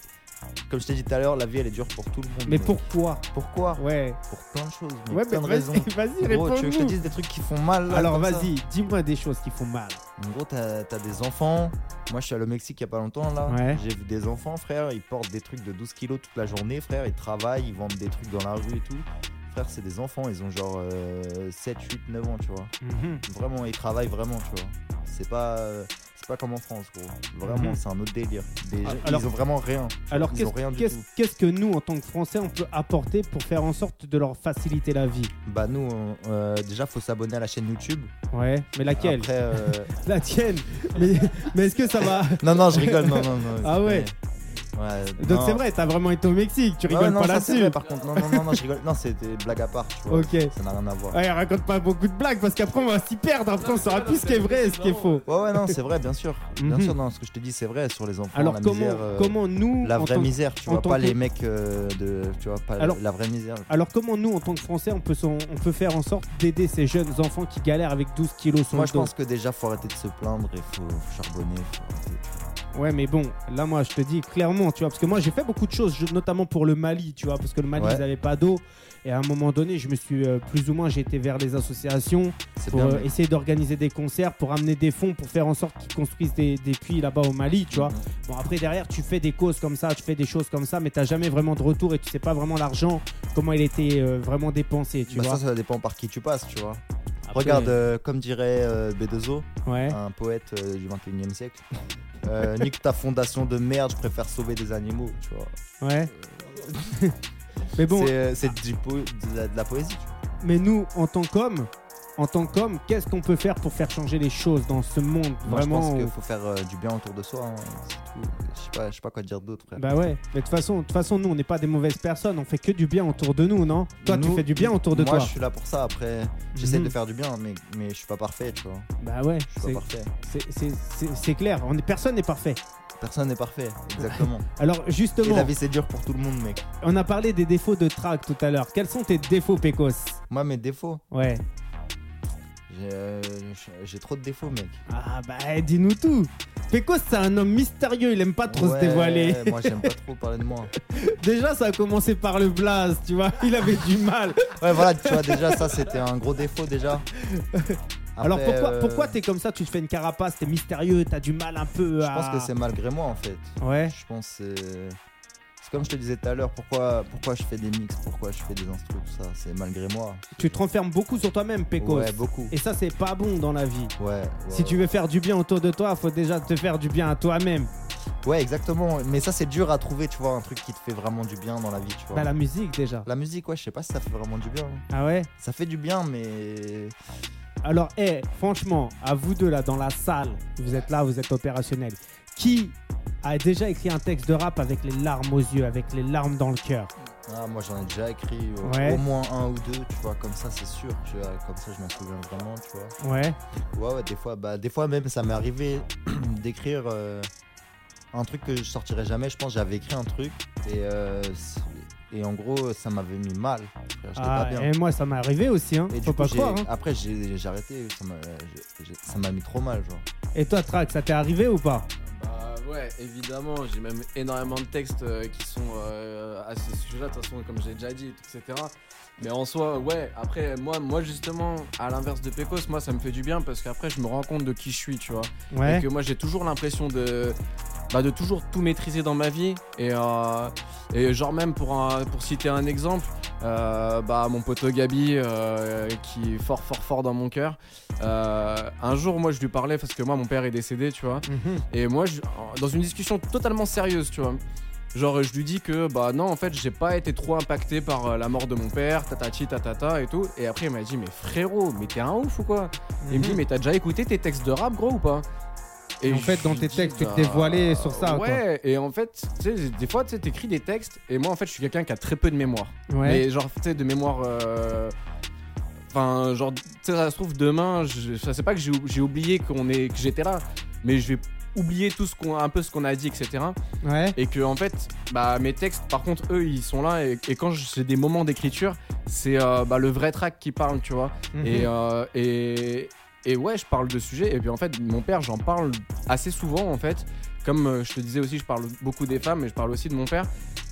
Comme je t'ai dit tout à l'heure, la vie elle est dure pour tout le monde. mais pourquoi pourquoi? Ouais, Pour plein de choses, ouais, plein mais de raisons. vas-y, Gros, tu veux que je te dise des trucs qui font mal là, Alors vas-y, dis-moi des choses qui font mal. En gros, t'as as des enfants. Moi, je suis allé au Mexique il y a pas longtemps là. Ouais. J'ai vu des enfants, frère. Ils portent des trucs de 12 kilos toute la journée, frère. Ils travaillent, ils vendent des trucs dans la rue et tout. Frère, c'est des enfants. Ils ont genre euh, 7, 8, 9 ans, tu vois. Mhm. Vraiment, ils travaillent vraiment, tu vois. C'est pas. euh, C'est pas comme en France, gros. Vraiment, Mhm. c'est un autre délire. Des- Ah, alors- ils ont vraiment rien. Alors qu'est-ce ont rien du qu'est-ce- tout. qu'est-ce que nous, en tant que Français, on peut apporter pour faire en sorte de leur faciliter la vie? Bah, nous, euh, déjà, faut s'abonner à la chaîne YouTube. Ouais, mais laquelle? Après, euh, La tienne Mais, mais est-ce que ça va? Non, non, je rigole. Non, non, non. Ah ouais. Ouais, Donc c'est vrai, t'as vraiment été au Mexique, tu rigoles non, pas là-dessus. par contre, non, non, non, non, je rigole. Non, c'était blague à part, tu vois. Ok. Ça n'a rien à voir. Ouais, raconte pas beaucoup de blagues parce qu'après on va s'y perdre, après on saura plus ce qui est vrai et ce qui est faux. Ouais, ouais, non, c'est vrai, bien sûr. Bien Mhm. sûr, non, ce que je te dis, c'est vrai sur les enfants. Alors la comment, misère, euh, comment nous, La vraie misère, tu vois, pas que- les mecs euh, de. Tu vois, pas Alors- la vraie misère. alors comment nous, en tant que Français, on peut, on peut faire en sorte d'aider ces jeunes enfants qui galèrent avec 12 kilos sur Moi, je pense que déjà, faut arrêter de se plaindre et faut charbonner. Faut arrêter. Ouais, mais bon, là, moi, je te dis clairement, tu vois, parce que moi, j'ai fait beaucoup de choses, je- notamment pour le Mali, tu vois, parce que le Mali, Ouais. ils n'avaient pas d'eau. Et à un moment donné, je me suis euh, plus ou moins, j'ai été vers les associations pour bien. euh, essayer d'organiser des concerts, pour amener des fonds, pour faire en sorte qu'ils construisent des, des puits là-bas au Mali, tu vois. Bon, après, derrière, tu fais des causes comme ça, tu fais des choses comme ça, mais tu jamais vraiment de retour et tu sais pas vraiment l'argent, comment il était euh, vraiment dépensé, tu Bah, vois. ça, ça dépend par qui tu passes, tu vois. Après, Regarde, comme dirait B2O, Ouais. un poète du 21 e siècle. Euh, nique ta fondation de merde, je préfère sauver des animaux, tu vois. Ouais. mais bon, C'est, euh, de, la, de la poésie, tu vois. Mais nous, en tant qu'hommes, en tant qu'hommes, qu'est-ce qu'on peut faire pour faire changer les choses dans ce monde Moi, vraiment je pense qu'il où- faut faire euh, du bien autour de soi, hein, c'est tout. Je sais pas, je sais pas quoi dire d'autre. Bah ouais, mais de toute façon, de toute façon, nous, on n'est pas des mauvaises personnes, on fait que du bien autour de nous, non? Toi, tu fais du bien autour de moi, toi. je suis là pour ça. Après, j'essaie Mhm. de faire du bien, mais, mais je suis pas parfait, tu vois. Bah ouais, Je suis c'est- pas parfait. c'est- clair, on est, personne n'est parfait. Personne n'est parfait, exactement. Alors Et justement, la vie, c'est dur pour tout le monde, mec. on a parlé des défauts de track tout à l'heure. Quels sont tes défauts, Pécos? Moi, mes défauts, Ouais, J'ai euh, j'ai trop de défauts, mec. Ah bah eh, dis-nous tout. Pecos c'est un homme mystérieux, il aime pas trop se dévoiler. Moi, j'aime pas trop parler de moi. Déjà ça a commencé par le blaze, tu vois, il avait du mal. Ouais, voilà, tu vois, déjà, ça, c'était un gros défaut, déjà. Alors pourquoi, euh, pourquoi t'es comme ça, tu te fais une carapace, t'es mystérieux, t'as du mal un peu Je pense que c'est malgré moi, en fait. Ouais. Je pense que c'est. Comme je te disais tout à l'heure, pourquoi, pourquoi je fais des mix, pourquoi je fais des instrus, tout ça, c'est malgré moi. Tu te renfermes beaucoup sur toi-même, Pecos. Ouais, beaucoup. Et ça c'est pas bon dans la vie. Ouais, ouais, Si tu veux faire du bien autour de toi, faut déjà te faire du bien à toi-même. Ouais, exactement. Mais ça, c'est dur à trouver, tu vois, un truc qui te fait vraiment du bien dans la vie, tu vois. Bah la musique déjà. La musique, ouais, je sais pas si ça fait vraiment du bien. hein. Ah ouais? Ça fait du bien, mais. Alors, eh, franchement, à vous deux là dans la salle, vous êtes là, vous êtes opérationnels. Qui a déjà écrit un texte de rap avec les larmes aux yeux, avec les larmes dans le cœur Ah, moi, j'en ai déjà écrit euh, Ouais. au moins un ou deux, tu vois, comme ça, c'est sûr. Tu vois, comme ça, je m'en souviens vraiment, tu vois. Ouais. Ouais, ouais, des fois, bah, des fois même, ça m'est arrivé d'écrire euh, un truc que je sortirais jamais. Je pense j'avais écrit un truc et, euh, et en gros, ça m'avait mis mal. frère, Ah, pas bien. et moi ça m'est arrivé aussi, hein. Et Faut coup, pas j'ai- croire. hein. après, j'ai arrêté. Ça m'a mis trop mal, genre. Et toi, Trax, ça t'est arrivé ou pas? Ouais, évidemment, j'ai même énormément de textes euh, qui sont euh, à ce sujet-là, de toute façon, comme j'ai déjà dit, etc. Mais en soi, ouais, après, moi, moi justement, à l'inverse de Pecos, moi, ça me fait du bien parce qu'après, je me rends compte de qui je suis, tu vois. Ouais. Et que moi, j'ai toujours l'impression de, bah, de toujours tout maîtriser dans ma vie. Et, euh, et genre, même pour, un- pour citer un exemple, euh, bah, mon poteau Gabi, euh, qui est fort, fort, fort dans mon cœur. euh, un jour, moi, je lui parlais parce que moi, mon père est décédé, tu vois. Mhm. Et moi, je- dans une discussion totalement sérieuse, tu vois. Genre, je lui dis que, bah non, en fait, j'ai pas été trop impacté par la mort de mon père, tatati, tatata et tout. Et après, il m'a dit, mais frérot, mais t'es un ouf ou quoi? Il me dit, Mhm. mais t'as déjà écouté tes textes de rap, gros ou pas? Et en fait, dans tes dis, textes, tu te bah, dévoilais sur ça. Ouais, et en fait, tu sais, des fois, tu sais, t'écris des textes, et moi, en fait, je suis quelqu'un qui a très peu de mémoire. Ouais. Mais genre, tu sais, de mémoire. euh, Enfin, genre, tu sais, ça se trouve, demain, je, ça c'est pas que j'ai oublié qu'on est, que j'étais là, mais je vais oublier tout ce qu'on, un peu ce qu'on a dit, etc. Ouais. Et que, en fait, bah, mes textes, par contre, eux, ils sont là, et, et quand j'ai des moments d'écriture, c'est euh, bah, le vrai track qui parle, tu vois. Et, Mhm. euh, et, et ouais, je parle de sujets. Et puis en fait, mon père, j'en parle assez souvent en fait. Comme euh, je te disais aussi, je parle beaucoup des femmes, mais je parle aussi de mon père.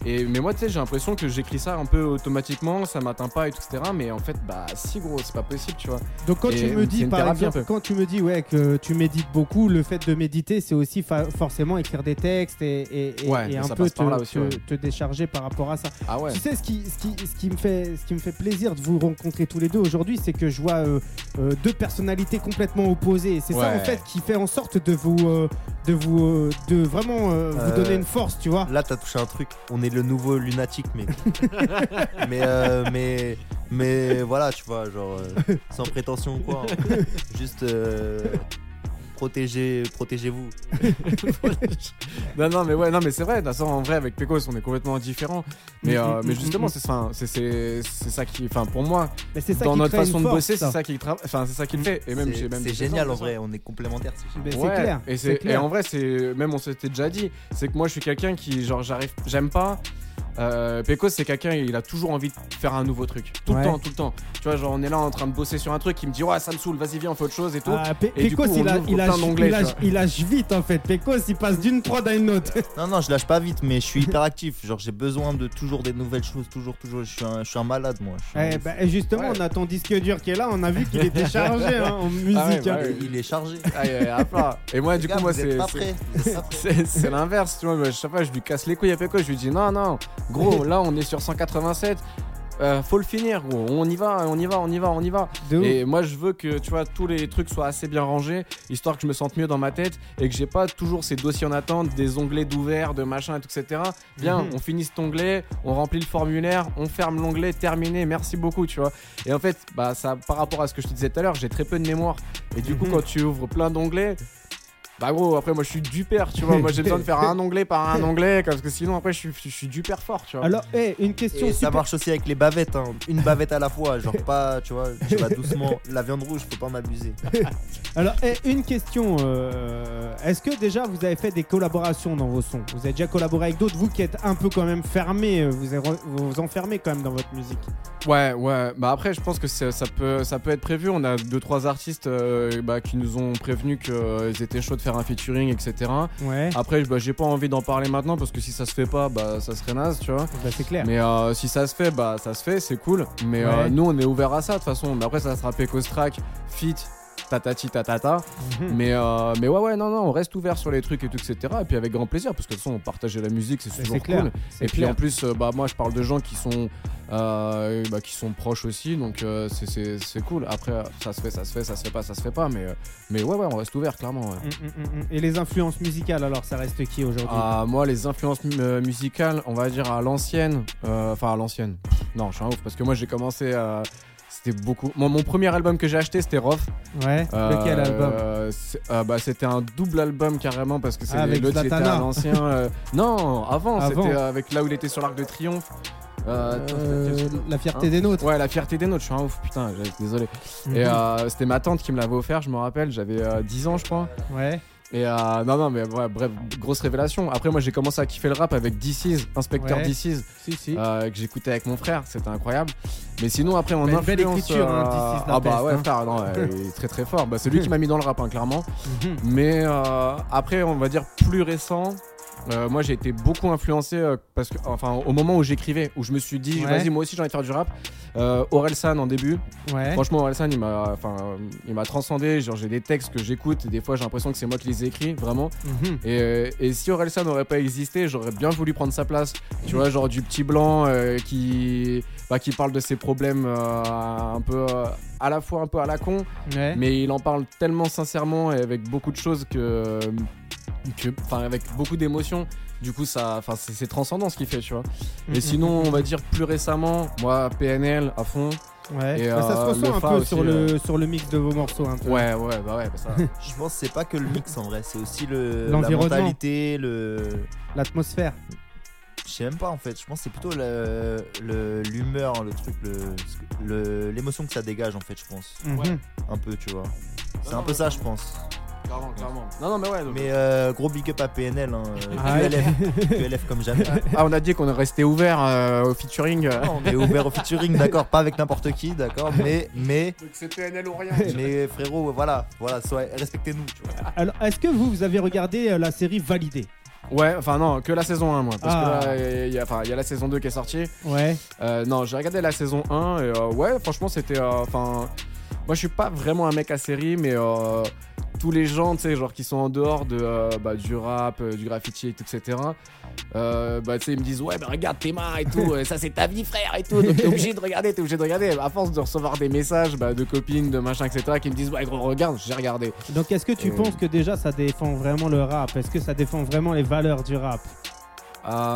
Et, mais moi, tu sais, j'ai l'impression que j'écris ça un peu automatiquement, ça m'atteint pas et tout, etc. Mais en fait, bah si gros, c'est pas possible, tu vois. Donc quand Et tu me dis par exemple, quand tu me dis ouais que tu médites beaucoup, le fait de méditer c'est aussi forcément écrire des textes et, et- et- Ouais, et mais un peu te, par là aussi, te- ouais. te décharger par rapport à ça. Ah ouais. Tu sais ce qui, ce, qui, ce, qui me fait, ce qui me fait plaisir de vous rencontrer tous les deux aujourd'hui, c'est que je vois euh, euh, deux personnalités complètement opposées. Et C'est ça en fait qui fait en sorte de vous, euh, de vous, de vraiment euh, vous Euh, donner une force, tu vois. Là, t'as touché un truc. On est le nouveau lunatique, mec. mais, euh, mais, mais voilà, tu vois, genre, euh, sans prétention ou quoi. hein. Juste euh, protégez, protégez-vous. non, non, mais ouais, non, mais c'est vrai. De toute façon, en vrai, avec Pecos, on est complètement différents. Mais, euh, mais justement, c'est ça, c'est- c'est c'est ça qui, enfin, pour moi, Mais c'est ça dans notre façon de force, bosser, ça. c'est ça qui, enfin, c'est ça qui le fait. Et même, C'est- j'ai même C'est dit ça, génial en vrai, on est complémentaires. c'est Ouais, clair. Et, c'est c'est- et en vrai, c'est même on s'était déjà dit, c'est que moi je suis quelqu'un qui genre j'arrive, j'aime pas. Euh, Pecos c'est quelqu'un, il a toujours envie de faire un nouveau truc, tout Ouais. le temps, tout le temps. Tu vois, genre on est là en train de bosser sur un truc, il me dit ouais ça me saoule, vas-y viens on fait autre chose et tout. Ah, Pe- Et du Pecos, coup, il, a- il, lâche- il lâche- il lâche vite en fait. Pecos, il passe d'une prod à une autre. Non, non, je lâche pas vite, mais je suis hyper actif. Genre, j'ai besoin de toujours des nouvelles choses, toujours, toujours. Je suis un, je suis un malade, moi. Je Eh ben, et justement, Ouais. on a ton disque dur qui est là. On a vu qu'il était chargé hein, en musique. Ah ouais, bah hein. Il est chargé. Ah, et, moi du Les coup gars, moi c'est pas c'est- pas l'inverse, tu vois. moi, Chaque fois je lui casse les couilles à Pecos, je lui dis non non, gros là on est sur 187. euh, faut le finir gros, on y va, on y va, on y va, on y va. Et moi, je veux que tu vois tous les trucs soient assez bien rangés, histoire que je me sente mieux dans ma tête et que j'ai pas toujours ces dossiers en attente, des onglets d'ouvert, de machin et tout, etc. Bien, Mhm. on finit cet onglet, on remplit le formulaire, on ferme l'onglet, terminé, merci beaucoup, tu vois. Et en fait, bah ça, par rapport à ce que je te disais tout à l'heure, j'ai très peu de mémoire. Et du coup, Mhm. quand tu ouvres plein d'onglets Bah gros, après moi je suis du père, tu vois. Moi j'ai besoin de faire un onglet par un onglet parce que sinon après je suis, je suis du père fort, tu vois. Alors, eh, une question Et ça marche aussi avec les bavettes, hein. une bavette à la fois, genre pas, tu vois, tu vas doucement. La viande rouge, faut pas m'abuser. Alors, eh, une question. euh, Est-ce que déjà vous avez fait des collaborations dans vos sons? Vous avez déjà collaboré avec d'autres, vous qui êtes un peu quand même fermé, euh, vous vous enfermez quand même dans votre musique. Ouais, ouais. Bah après, je pense que ça peut, ça peut être prévu. On a deux trois artistes euh, bah, qui nous ont prévenu qu'ils étaient chauds de faire un featuring, etc. Ouais, Après, bah, j'ai pas envie d'en parler maintenant parce que si ça se fait pas, bah ça serait naze, tu vois. bah, c'est clair. Mais euh, si ça se fait, bah ça se fait, c'est cool. Mais euh, nous, on est ouvert à ça de toute façon. Mais après, ça sera Pecos Track, Fit, tatati tatata. Mhm. Mais, euh, mais ouais, ouais, non, non, on reste ouvert sur les trucs et tout, etc. Et puis avec grand plaisir parce que de toute façon, on partageait la musique, c'est toujours clair. cool. Et puis en plus, euh, bah, moi je parle de gens qui sont, euh, bah, qui sont proches aussi, donc c'est- cool. Après, ça se fait, ça se fait, ça se fait pas, ça se fait pas, mais, mais ouais, ouais, on reste ouvert, clairement. ouais. Mm, mm, mm. Et les influences musicales, alors, ça reste qui aujourd'hui? Ah, moi, les influences mu- musicales, on va dire à l'ancienne, enfin à l'ancienne. Non, je suis un ouf parce que moi j'ai commencé à. C'était beaucoup. Moi, mon premier album que j'ai acheté, c'était Rof. Ouais, lequel album Euh, euh, bah, C'était un double album carrément parce que c'est Ah, l'autre était à l'ancien. euh, Non, avant, Avant. c'était euh, avec là où il était sur l'Arc de Triomphe. Euh, Euh, La fierté Hein des nôtres. Ouais, la fierté des nôtres, je suis un ouf, putain, désolé. Mhm. Et euh, c'était ma tante qui me l'avait offert, je me rappelle, j'avais euh, 10 ans, je crois. Ouais. Et euh, non, non, mais ouais, bref, grosse révélation. Après, moi, j'ai commencé à kiffer le rap avec DC's, Inspecteur Ouais. DC's, Si, si. euh, que j'écoutais avec mon frère, c'était incroyable. Mais sinon, après, Mais une belle écriture, hein, euh, DC's, la Ah bah ouais, hein. frère, non, il est très très fort. Bah, c'est lui qui m'a mis dans le rap, hein, clairement. Mhm. Mais euh, après, on va dire plus récent. Euh, moi j'ai été beaucoup influencé euh, parce que enfin au moment où j'écrivais où je me suis dit Ouais. vas-y moi aussi j'ai envie de faire du rap euh, Orelsan en début Ouais. franchement Orelsan il m'a enfin il m'a transcendé genre j'ai des textes que j'écoute et des fois j'ai l'impression que c'est moi qui les ai écrits vraiment Mhm. et, euh, et si Orelsan n'aurait pas existé j'aurais bien voulu prendre sa place tu vois genre du petit blanc euh, qui bah, qui parle de ses problèmes euh, un peu euh, à la fois un peu à la con Ouais. mais il en parle tellement sincèrement et avec beaucoup de choses que enfin avec beaucoup d'émotions. Du coup, ça, enfin c'est c'est transcendant ce qu'il fait, tu vois. Mhm. Et sinon, on va dire plus récemment, moi PNL à fond. Ouais. Et, Bah, ça se euh, ressent un peu aussi, sur, le, sur le mix de vos morceaux. Un peu. Ouais, ouais, bah ouais, bah ça. Je pense que c'est pas que le mix en vrai, c'est aussi le, la mentalité, le. Je sais même pas en fait, je pense que c'est plutôt le- le- l'humeur, le, truc, le- le- l'émotion que ça dégage en fait, je pense. Mhm. Un peu, tu vois. C'est Non, un peu non, ça, je pense. clairement, clairement. Non, non, mais ouais. donc- Mais euh, gros big up à PNL, hein, euh, Ah ouais. QLF, QLF comme jamais. Ah, on a dit qu'on est resté ouvert euh, au featuring. euh. Non, on est ouvert au featuring, d'accord, pas avec n'importe qui, d'accord, mais, mais, c'est PNL ou rien. mais frérot, voilà, voilà, soyez- respectez-nous, tu vois. Alors, est-ce que vous, vous avez regardé euh, la série Validée? Ouais, enfin non, que la saison 1 moi. Parce Ah. que là, il y, a- enfin, il y a la saison 2 qui est sortie. Ouais. Euh, non, j'ai regardé la saison 1 et euh, ouais, franchement, c'était. euh, Enfin, moi, je suis pas vraiment un mec à série, mais tous les gens, tu sais, genre qui sont en dehors de, euh, bah, du rap, euh, du graffiti, et tout, etc. Euh, bah, tu sais, ils me disent, ouais, bah regarde tes mains et tout, ça c'est ta vie, frère, et tout. Donc t'es obligé de regarder, t'es obligé de regarder. À force de recevoir des messages bah, de copines, de machin, etc., qui me disent, ouais, gros, regarde, j'ai regardé. Donc, est-ce que tu penses que déjà ça défend vraiment le rap? Est-ce que ça défend vraiment les valeurs du rap?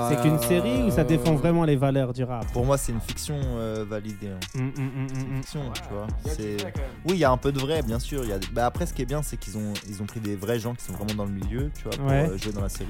C'est qu'une série ou ça défend Euh, vraiment les valeurs du rap? Pour moi, c'est une fiction euh, validée. hein. Hum, hum, hum. Fiction, tu vois. C'est... Oui, il y a un peu de vrai, bien sûr. Y a... bah, après, ce qui est bien, c'est qu'ils ont, ils ont pris des vrais gens qui sont vraiment dans le milieu, tu vois, pour Ouais. euh, jouer dans la série.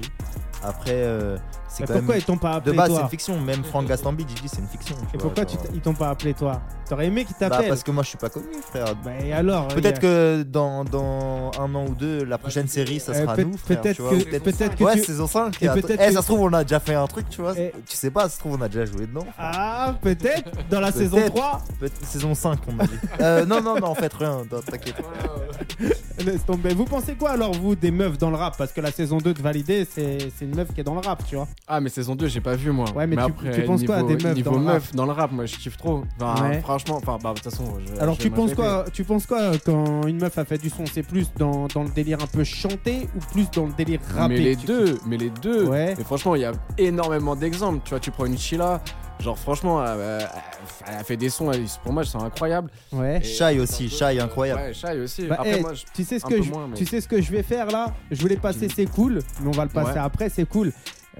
Après, euh, c'est Mais quand pourquoi même. ils t'ont pas De appelé base, c'est une fiction. Même Franck Gastambide, il dit c'est une fiction. tu Et vois, pourquoi genre, tu t- ils t'ont pas appelé toi? T'aurais aimé qu'ils Bah, t'appellent parce que moi, je suis pas connu, frère. Bah, et alors a- Peut-être que dans, dans un an ou deux, la prochaine série, ça Euh, sera nous, frère. peut-être tu vois, que- peut-être- peut-être que Ouais, tu- saison 5. Et peut-être Eh, que- ça se trouve, on a déjà fait un truc, tu vois. Et- Tu sais pas, ça se trouve, on a déjà joué dedans. Ah, peut-être Dans la saison 3 Peut- Saison 5, on a dit. Euh, non, non, non, en fait, rien. non, T'inquiète. Laisse tomber. Vous pensez quoi alors, vous, des meufs dans le rap? Parce que la saison 2 de Validé, c'est c'est une meuf qui est dans le rap, tu vois. Ah, mais saison 2, j'ai pas vu moi. Ouais, mais tu- après, tu penses quoi niveau, des meufs niveau dans le rap? meuf dans le rap, moi je kiffe trop. Enfin, Ouais. franchement, enfin, bah, de toute façon. je- Alors, tu penses, quoi, tu penses quoi quand une meuf a fait du son C'est plus dans, dans le délire un peu chanté ou plus dans le délire rappé Mais les deux, mais les deux. Ouais. Mais franchement, il y a énormément d'exemples. Tu vois, tu prends une Sheila, genre franchement, euh, elle a fait des sons, elle- pour moi, c'est incroyable. Ouais. Shy aussi, Shy, incroyable. Ouais, Shy aussi. Bah, Après, hey, moi, je- Tu sais, ce que je, moins, mais- tu sais ce que je vais faire là? Je voulais passer C'est cool, mais on va le passer Ouais. après, c'est cool.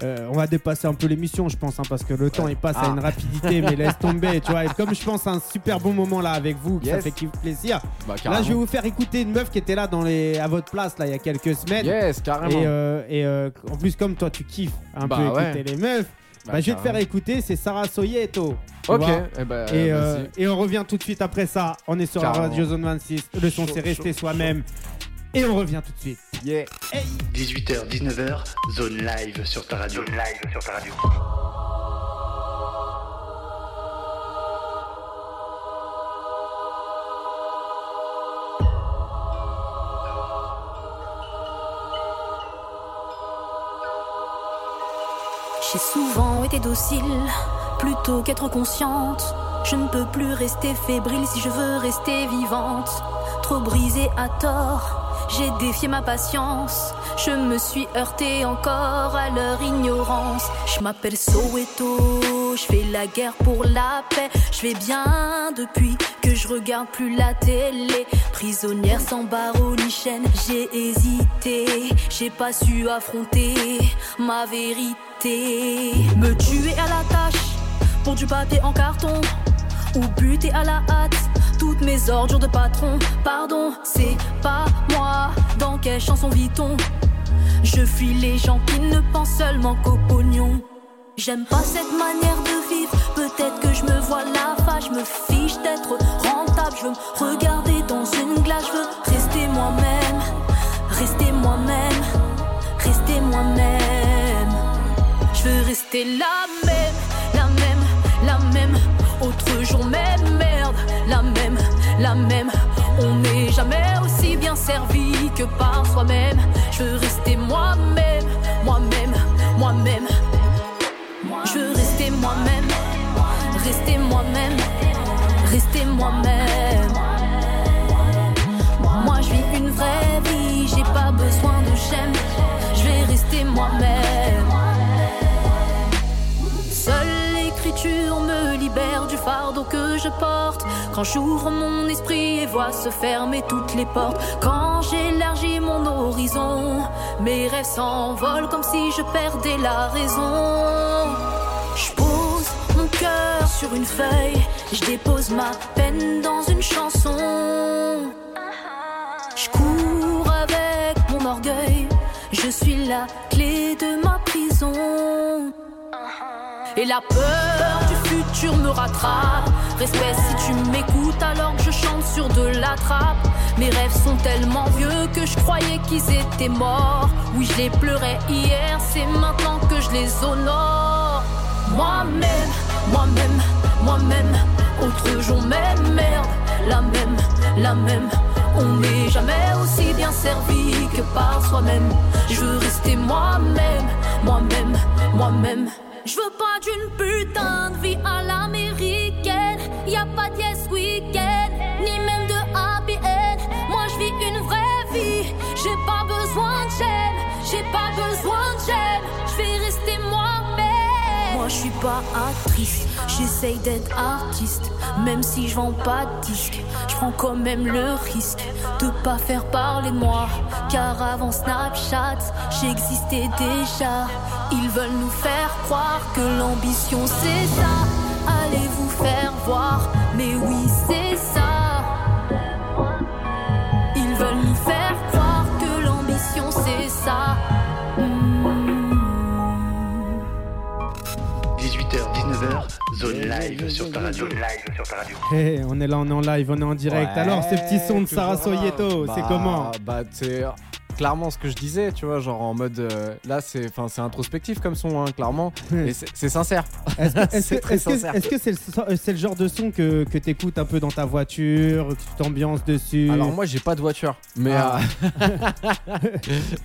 Euh, on va dépasser un peu l'émission, je pense, hein, parce que le temps il passe à Ah. une rapidité, mais laisse tomber, tu vois. Et comme je pense à un super bon moment là avec vous, que ça Yes. fait kiff plaisir. Bah, Là, je vais vous faire écouter une meuf qui était là dans les... à votre place là il y a quelques semaines. Yes, carrément. Et, euh, et, euh, en plus, comme toi, tu kiffes un Bah peu ouais. écouter les meufs, bah, je vais te faire écouter, c'est Sarah Soyeto. Ok, eh bah, Et, euh, et on revient tout de suite après ça. On est sur la. Radio Zone 26. Le son, c'est rester soi-même. Et on revient tout de suite. Yeah. 18h, 19h, zone live sur ta radio. Zone live sur ta radio. J'ai souvent été docile, plutôt qu'être consciente. Je ne peux plus rester fébrile si je veux rester vivante. Trop brisée à tort, j'ai défié ma patience. Je me suis heurtée encore à leur ignorance. Je m'appelle Soweto, je fais la guerre pour la paix. Je vais bien depuis que je regarde plus la télé. Prisonnière sans barreau ni chaîne, j'ai hésité. J'ai pas su affronter ma vérité. Me tuer à la tâche pour du papier en carton ou buter à la hâte toutes mes ordures de patron. Pardon, c'est pas moi. Dans quelle chanson vit-on? Je fuis les gens qui ne pensent seulement qu'au pognon. J'aime pas cette manière de vivre. Peut-être que je me vois la face, je me fiche d'être rentable. Je veux me regarder dans une glace, je veux rester moi-même, rester moi-même, rester moi-même. Je veux rester la même, On n'est jamais aussi bien servi que par soi-même. Je veux rester moi-même, moi-même, moi-même. Je veux rester moi-même, rester moi-même, rester moi-même. Moi je vis une vraie vie, j'ai pas besoin de j'aime. Je vais rester moi-même. Me libère du fardeau que je porte. Quand j'ouvre mon esprit et vois se fermer toutes les portes. Quand j'élargis mon horizon, mes rêves s'envolent comme si je perdais la raison. Je pose mon cœur sur une feuille, je dépose ma peine dans une chanson. Je cours avec mon orgueil, je suis la clé de ma prison. Et la peur du futur me rattrape. Respect si tu m'écoutes alors que je chante sur de la trappe. Mes rêves sont tellement vieux que je croyais qu'ils étaient morts. Oui, je les pleurais hier, c'est maintenant que je les honore. Moi-même, moi-même, moi-même. Autre jour même, merde, la même, la même. On n'est jamais aussi bien servi que par soi-même. Je veux rester moi-même, moi-même, moi-même. Je veux pas d'une putain de vie à l'américaine. Y a pas de yes weekend, ni même de happy end. Moi je vis une vraie vie. J'ai pas besoin de chaîne, j'ai pas besoin de chaîne. Je vais rester. Moi je suis pas actrice, j'essaye d'être artiste. Même si je vends pas de disques, je prends quand même le risque de pas faire parler de moi. Car avant Snapchat, j'existais déjà. Ils veulent nous faire croire que l'ambition c'est ça. Allez vous faire voir, mais oui c'est ça. 19h, zone live sur ta radio. Zone live sur ta radio. Hey, on est là, on est en live, on est en direct. Ouais, Alors, ces petits sons de Sarah. Soyeto, c'est Bah, comment? Bah, c'est clairement ce que je disais, tu vois, genre en mode. euh, là, c'est enfin, c'est introspectif comme son, hein, clairement. Et c'est sincère. Est-ce que c'est que c'est le, euh, le genre de son que, que t'écoutes un peu dans ta voiture, que tu t'ambiances dessus? Alors, moi, j'ai pas de voiture. Mais. Ah. euh,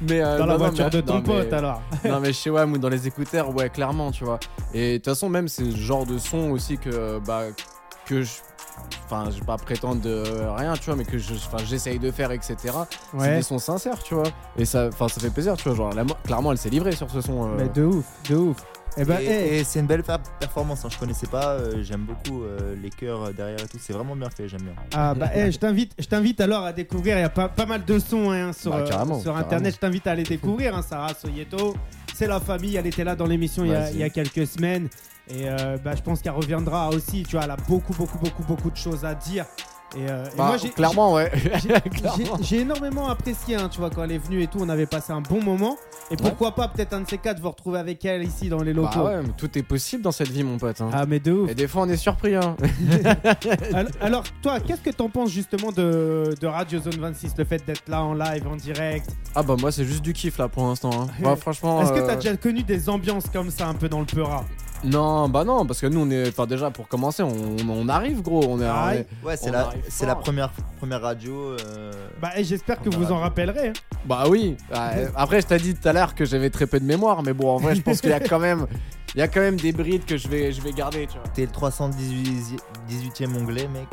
mais euh, Dans la non, non, voiture mais- de ton non, mais- pote, alors non mais chez WAM ou dans les écouteurs ouais clairement tu vois et de toute façon même c'est le genre de son aussi que bah que je enfin je vais pas prétendre de rien tu vois mais que je enfin j'essaye de faire etc c'est Ouais. des sons sincères tu vois et ça enfin ça fait plaisir tu vois genre la mo- clairement elle s'est livrée sur ce son euh. Mais de ouf, de ouf. Eh ben, et, hey, et c'est une belle performance, hein. je connaissais pas, euh, j'aime beaucoup euh, les chœurs derrière et tout, c'est vraiment bien fait, j'aime bien. ah, bah, hey, je t'invite, je t'invite alors à découvrir. Il y a pas, pas mal de sons hein, sur, Bah, carrément, sur carrément. internet. Je t'invite à aller découvrir. Hein, Sarah Soyeto, c'est la famille. Elle était là dans l'émission il y a quelques semaines. Et euh, bah, je pense qu'elle reviendra aussi. Tu vois, elle a beaucoup, beaucoup, beaucoup, beaucoup de choses à dire. Et, euh, et Bah, moi, j'ai- clairement, ouais. j'ai- énormément apprécié, hein, tu vois, quand elle est venue et tout, on avait passé un bon moment. Et pourquoi pas, peut-être un de ces quatre, vous retrouver avec elle ici dans les Bah locaux. ouais, mais tout est possible dans cette vie, mon pote. hein. Ah, mais de ouf. Et des fois, on est surpris. Hein. Al- Alors, toi, qu'est-ce que t'en penses justement de, de Radio Zone 26, le fait d'être là en live, en direct? Ah bah moi, c'est juste du kiff là pour l'instant. hein. Bah, franchement. Est-ce que euh, t'as déjà connu des ambiances comme ça, un peu dans le Peura? Non, bah non, parce que nous, on est. Enfin, déjà, pour commencer, on, on arrive, gros. On est. on est- Ouais, c'est On la, arrive c'est la première, première radio. euh, Bah, et j'espère que vous en rappellerez. hein. Bah oui. Ah, euh, Après, je t'ai dit tout à l'heure que j'avais très peu de mémoire, mais bon, en vrai, je pense qu'il y a quand même. Il y a quand même des brides que je vais, je vais garder, tu vois. T'es le 318 18e onglet, mec.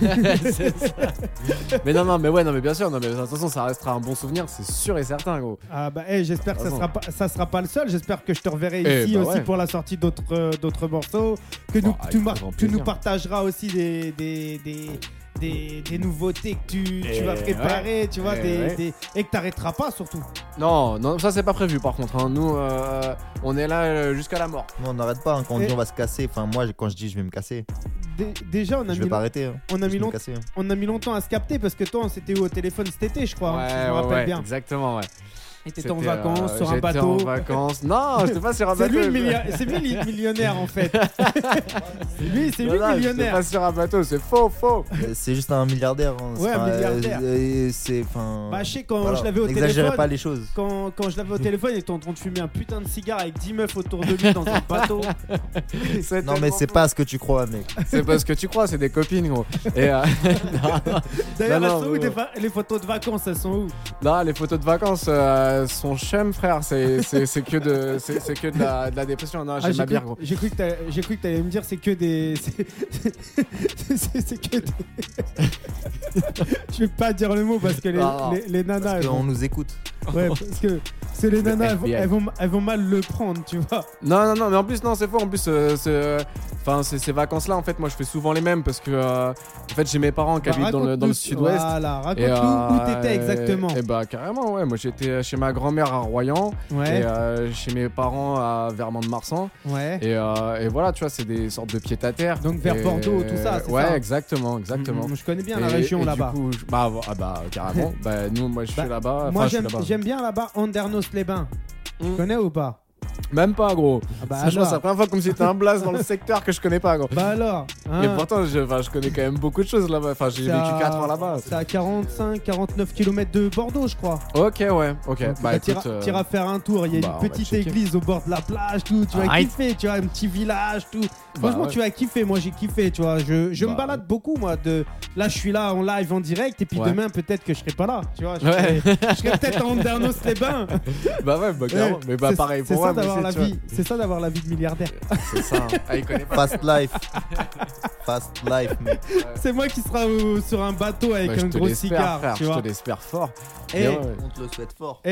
Mais non, non, mais ouais, non, mais bien sûr, non, mais de toute façon, ça restera un bon souvenir, c'est sûr et certain, gros. Ah bah, j'espère que ça sera, pas, ça sera pas le seul. J'espère que je te reverrai Eh ici bah aussi ouais. pour la sortie d'autres euh, d'autres morceaux. Que nous, Bah, avec tu, mar- grand tu nous partageras aussi des, des, des, des, des nouveautés que tu, tu Eh vas préparer, tu vois, Eh des, ouais. des- et que t'arrêteras pas surtout. Non, non, ça c'est pas prévu par contre. hein. Nous, euh, on est là euh, jusqu'à la mort. Non, on n'arrête pas. hein, Quand on Et- dit on va se casser, enfin, moi, quand je dis je vais me casser, Dé- déjà, on a, je mis, vais pas arrêter. hein. on, a Je mis vais me long- casser, hein. on a mis longtemps à se capter parce que toi, on s'était eu au téléphone cet été, je crois, hein, si je me rappelle bien. exactement, ouais. Et t'étais en C'était, vacances euh, sur un bateau. en vacances. Non, j'étais pas sur un C'est bateau. c'est lui le millionnaire en fait. c'est lui, c'est lui le millionnaire. pas sur un bateau, c'est faux, faux. Euh, C'est juste un milliardaire. hein. Ouais, un euh, milliardaire. euh, C'est. enfin, Bah, je sais, quand voilà. je l'avais au téléphone, pas les choses. quand, quand je l'avais au téléphone, il était en train de fumer un putain de cigare avec 10 meufs autour de lui dans un bateau. Non, mais c'est pas ce que tu crois, mec. C'est parce que tu crois, c'est des copines, gros. Et euh, D'ailleurs, elles sont où va- les photos de vacances Elles sont où? Non, les photos de vacances euh, sont chum, frère. C'est c'est- c'est que de, c'est c'est que de la, de la dépression. Non, Ah, j'aime J'ai ma cru, bière, gros. j'ai cru que t'allais- j'ai cru que t'allais me dire c'est que des. C'est que des. je vais pas dire le mot parce que les, Non. les, les nanas. Parce qu'on nous écoute. Ouais, parce que c'est les nanas, elles vont, elles, vont, elles vont mal le prendre, tu vois. Non, non, non, mais en plus, non, c'est faux. En plus, euh, c'est, euh, enfin, ces vacances-là, en fait, moi, je fais souvent les mêmes parce que, euh, en fait, j'ai mes parents qui Bah, habitent dans le, dans le sud-ouest. Voilà, raconte-nous où euh, t'étais exactement. Et bah carrément ouais, moi j'étais chez ma grand-mère à Royan Ouais, et euh, chez mes parents à Vermont-de-Marsan ouais. et, euh, et voilà tu vois c'est des sortes de pieds à terre. Donc vers Et- Bordeaux, tout ça, c'est Ouais ça exactement exactement. Mm, Je connais bien la région là-bas. Je- bah, ah bah carrément. bah nous moi je Bah, suis là-bas. Moi j'aime j'aime bien là-bas Andernos-les-Bains. Tu Mm. connais ou pas? Même pas gros. ah bah, Franchement, c'est la première fois comme si c'était un blast dans le secteur que je connais pas gros. bah alors hein, Et pourtant je, connais quand même beaucoup de choses là-bas. Enfin j'ai vécu à- 4 ans là-bas. C'est à 45, 49 km de Bordeaux, je crois. Ok ouais ok. Donc, Bah t'iras- écoute. euh, t'iras faire un tour. Il y a bah, une va petite église au bord de la plage, tout. Tu vas kiffer, tu vois, un petit village, tout. bah, Franchement, ouais. tu vas kiffer. Moi, j'ai kiffé, tu vois. Je, je me Bah, balade beaucoup, moi. De... Là, je suis là en live, en direct. Et puis Ouais. demain, peut-être que je serai pas là. Tu vois, je Ouais. serai, peut-être à Andernos-les-Bains. Bah ouais bah. Ouais, Mais bah pareil pour ça moi. D'avoir la vie. C'est ça d'avoir la vie de milliardaire. C'est ça. hein. Ah il connaît pas. Fast life. Fast life, mec. C'est moi qui sera au- sur un bateau avec Bah, je un te gros l'espère, cigare, frère, tu je vois. te l'espère fort. On te le souhaite fort.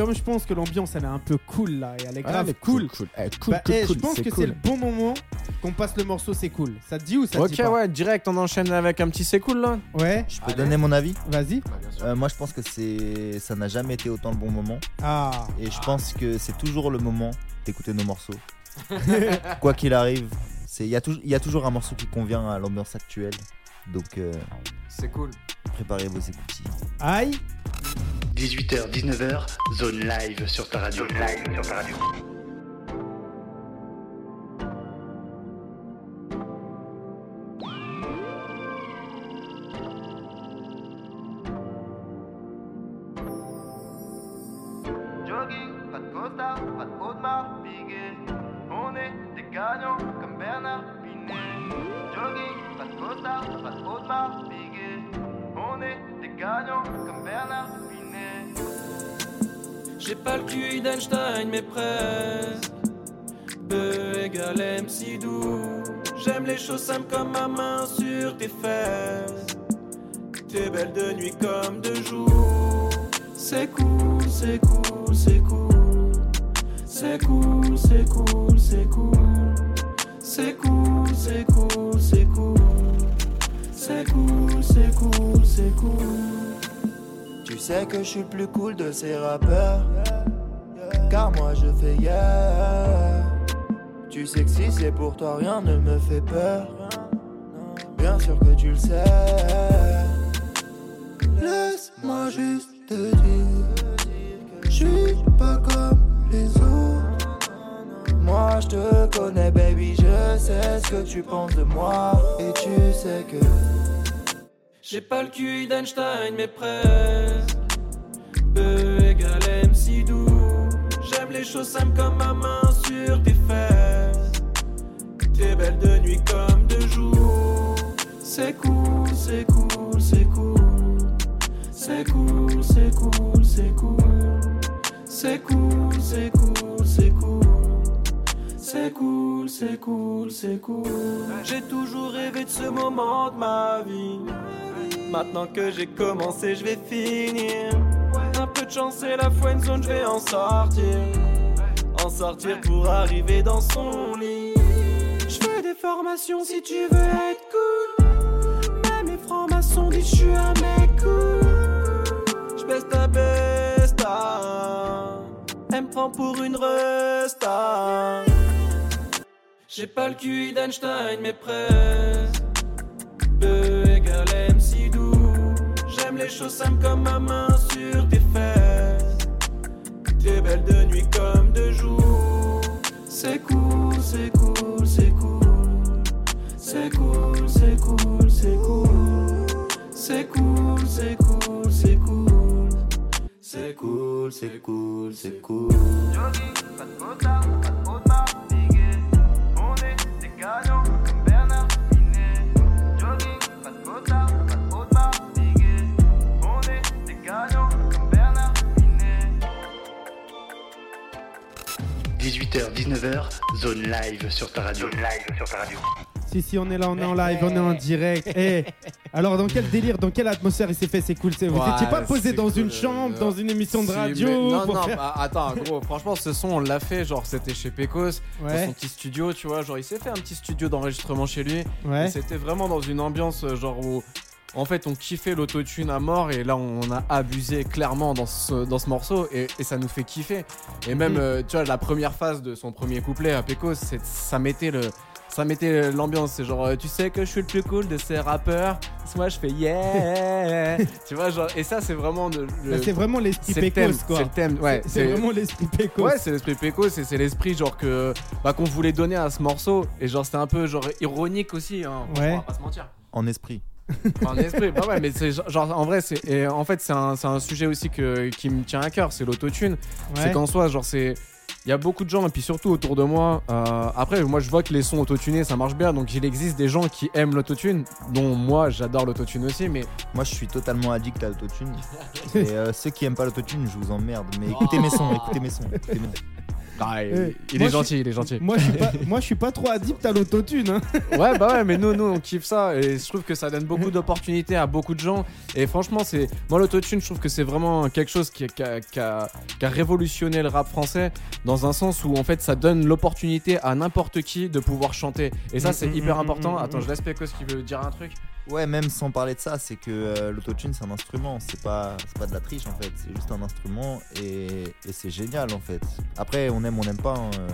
Comme je pense que l'ambiance elle est un peu cool là, et elle est grave cool. cool. Eh, cool, Bah, cool, eh, cool, je pense que c'est cool. le bon moment qu'on passe le morceau, c'est cool. Ça te dit ou ça te Ok, dit pas ouais, direct, on enchaîne avec un petit c'est cool là. Ouais, Je peux donner mon avis vas-y. Euh, Moi, je pense que c'est, ça n'a jamais été autant le bon moment. Ah, Et je pense que c'est toujours le moment d'écouter nos morceaux. Quoi qu'il arrive, c'est- il y, y a toujours un morceau qui convient à l'ambiance actuelle. Donc, euh, C'est cool. préparez vos écoutilles. aïe. 18h, 19h, zone live sur ta radio. live sur ta radio. Jogging, pas de costard, pas de Audemars Piguet. On est des gagnants comme Bernard Pinet. Jogging, pas de costard, pas de Audemars Piguet. Comme Bernard. J'ai pas le QI d'Einstein, mais presque. B égale MC doux. J'aime les choses simples comme ma main sur tes fesses. T'es belle de nuit comme de jour. C'est cool, c'est cool, c'est cool. C'est cool, c'est cool, c'est cool. C'est cool, c'est cool, c'est cool. C'est cool, c'est cool, c'est cool. Tu sais que je suis le plus cool de ces rappeurs. car moi je fais yeah. Tu sais que si c'est pour toi, rien ne me fait peur. Bien sûr que tu le sais. Laisse-moi juste te dire je suis je te connais, baby, je sais ce que tu penses de moi. Et tu sais que J'ai pas le QI d'Einstein, mais presque. E égale MC doux. J'aime les choses simples comme ma main sur tes fesses. T'es belle de nuit comme de jour. C'est cool, c'est cool. C'est cool, c'est cool, c'est cool. C'est cool, c'est cool, c'est cool. C'est cool, c'est cool, c'est cool. J'ai toujours rêvé de ce moment de ma vie. Maintenant que j'ai commencé, je vais finir. Un peu de chance et la une zone, je vais en sortir. En sortir pour arriver dans son lit. Je fais des formations si tu veux être cool. Même les francs-maçons disent je suis un mec cool. Je baisse ta besta. Elle me prend pour une resta. J'ai pas le QI d'Einstein, mais presque. E égale MC doux. J'aime les choses simples comme ma main sur tes fesses. T'es belle de nuit comme de jour. C'est cool, c'est cool, c'est cool. C'est cool, c'est cool, c'est cool. C'est cool, c'est cool, c'est cool. C'est cool, c'est cool, c'est cool. Live sur ta radio. Zone live sur ta radio. Si, si, on est là, on est en live, on est en direct. Eh, alors, dans quel délire, dans quelle atmosphère il s'est fait C'est cool. c'est- Vous Ouais, pas posé c'est dans une chambre, euh, dans une émission de Si, radio mais- Non, pour non, faire- bah, attends, gros, franchement, ce son, on l'a fait, genre, c'était chez Pecos, dans Ouais, son petit studio, tu vois, genre, il s'est fait un petit studio d'enregistrement chez lui, ouais. c'était vraiment dans une ambiance, euh, genre, où, en fait, on kiffait l'autotune à mort, et là, on a abusé clairement dans ce, dans ce morceau, et, et ça nous fait kiffer. Et même, Mhm. euh, tu vois, la première phase de son premier couplet à Pecos, c'est- ça mettait le... Ça mettait l'ambiance, c'est genre, euh, tu sais que je suis le plus cool de ces rappeurs. Moi, je fais yeah. tu vois, genre, et ça, c'est vraiment le, le- Bah, C'est vraiment l'esprit Pécos, quoi. c'est le thème, ouais. C'est vraiment l'esprit Pécos. Ouais, c'est l'esprit Pécos et c'est l'esprit genre que bah, qu'on voulait donner à ce morceau et genre c'était un peu genre ironique aussi. Hein, Ouais. On va pas se mentir. En esprit. Enfin, l'esprit, bah ouais, mais c'est genre- en vrai c'est et en fait c'est un, c'est un sujet aussi que qui me tient à cœur, c'est l'autotune. C'est Ouais. qu'en soi genre c'est il y a beaucoup de gens et puis surtout autour de moi. euh, après moi je vois que les sons autotunés ça marche bien donc il existe des gens qui aiment l'autotune dont moi j'adore l'autotune aussi mais Moi, je suis totalement addict à l'autotune. Et euh, ceux qui aiment pas l'autotune, je vous emmerde. Mais écoutez mes sons, écoutez mes sons. Écoutez mes sons. Ah, il, Eh, il est gentil, il est gentil. Moi, je suis pas, moi, je suis pas trop addict à l'autotune. Hein. Ouais, bah ouais, mais nous, nous, on kiffe ça et je trouve que ça donne beaucoup d'opportunités à beaucoup de gens. Et franchement, c'est moi l'autotune, je trouve que c'est vraiment quelque chose qui, qui a, qui a- qui a révolutionné le rap français dans un sens où en fait ça donne l'opportunité à n'importe qui de pouvoir chanter. Et ça, c'est Mm, mm, hyper mm, important. mm, Attends, mm. je laisse Pecos qui veut dire un truc. Ouais, même sans parler de ça, c'est que euh, l'autotune c'est un instrument, c'est pas, pas de la triche en fait, c'est juste un instrument et, et c'est génial en fait. Après, on aime, on n'aime pas. hein, euh,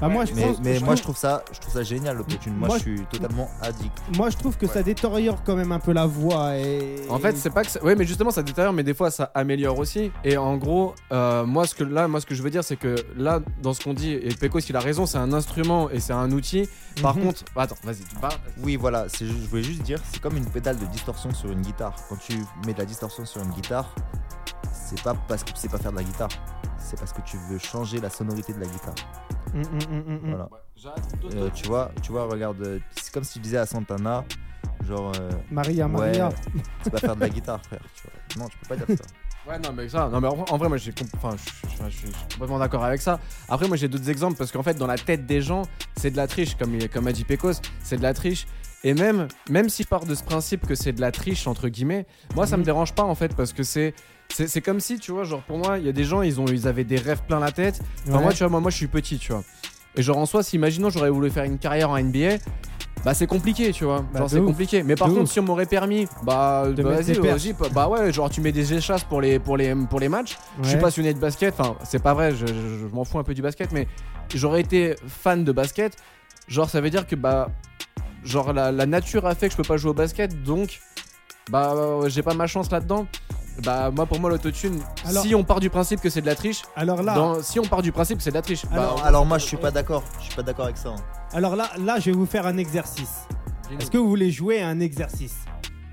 Bah, moi, je mais pense, mais je moi, je trouve- ça, je trouve ça génial l'autotune. Moi, Moi, je suis totalement addict. moi, je trouve que ça détériore quand même un peu la voix. Et... En fait, c'est pas que ça... ouais, mais justement ça détériore, mais des fois ça améliore aussi. Et en gros, euh, moi ce que là, moi ce que je veux dire, c'est que là, dans ce qu'on dit, et Pecos il a raison, c'est un instrument et c'est un outil. Par Mhm. contre, attends, vas-y, tu parles. Oui, voilà, je voulais juste dire, c'est comme une pédale de distorsion sur une guitare. Quand tu mets de la distorsion sur une guitare, c'est pas parce que tu sais pas faire de la guitare, c'est parce que tu veux changer la sonorité de la guitare. Mm, mm, mm. Voilà. Euh, tu vois, tu vois, regarde, euh, c'est comme si tu disais à Santana, genre, euh, Maria, ouais, Maria. tu vas faire de la guitare, frère. Tu vois. Non, tu peux pas dire ça. Ouais, non, mais ça, non, mais en, vrai, moi, j'ai, comp- enfin, je, suis complètement d'accord avec ça. Après, moi, j'ai d'autres exemples parce qu'en fait, dans la tête des gens, c'est de la triche, comme, comme a dit Pecos, c'est de la triche. Et même, même si je pars de ce principe que c'est de la triche entre guillemets, moi, ça me Mhm. dérange pas en fait parce que c'est, c'est, c'est comme si, tu vois, genre pour moi, il y a des gens, ils ont, ils avaient des rêves plein la tête. Enfin, Ouais. moi, tu vois, moi, moi, je suis petit, tu vois. Et genre en soi, si imaginons j'aurais voulu faire une carrière en NBA, bah c'est compliqué, tu vois. Bah, genre c'est compliqué. Mais par contre, ouf. si on m'aurait permis, bah, De bah, vas-y, vas-y, bah, bah ouais, genre tu mets des échasses pour les pour les pour les matchs. Je suis passionné de basket, enfin c'est pas vrai, je, je- je m'en fous un peu du basket, mais j'aurais été fan de basket. Genre ça veut dire que bah genre la, la nature a fait que je peux pas jouer au basket, donc bah j'ai pas ma chance là-dedans. Bah moi pour moi l'autotune, Alors- si on part du principe que c'est de la triche, Alors là, dans- si on part du principe que c'est de la triche, bah, Alors- Alors moi je suis pas d'accord, je suis pas d'accord avec ça. hein. alors là, là, je vais vous faire un exercice. Est-ce que vous voulez jouer à un exercice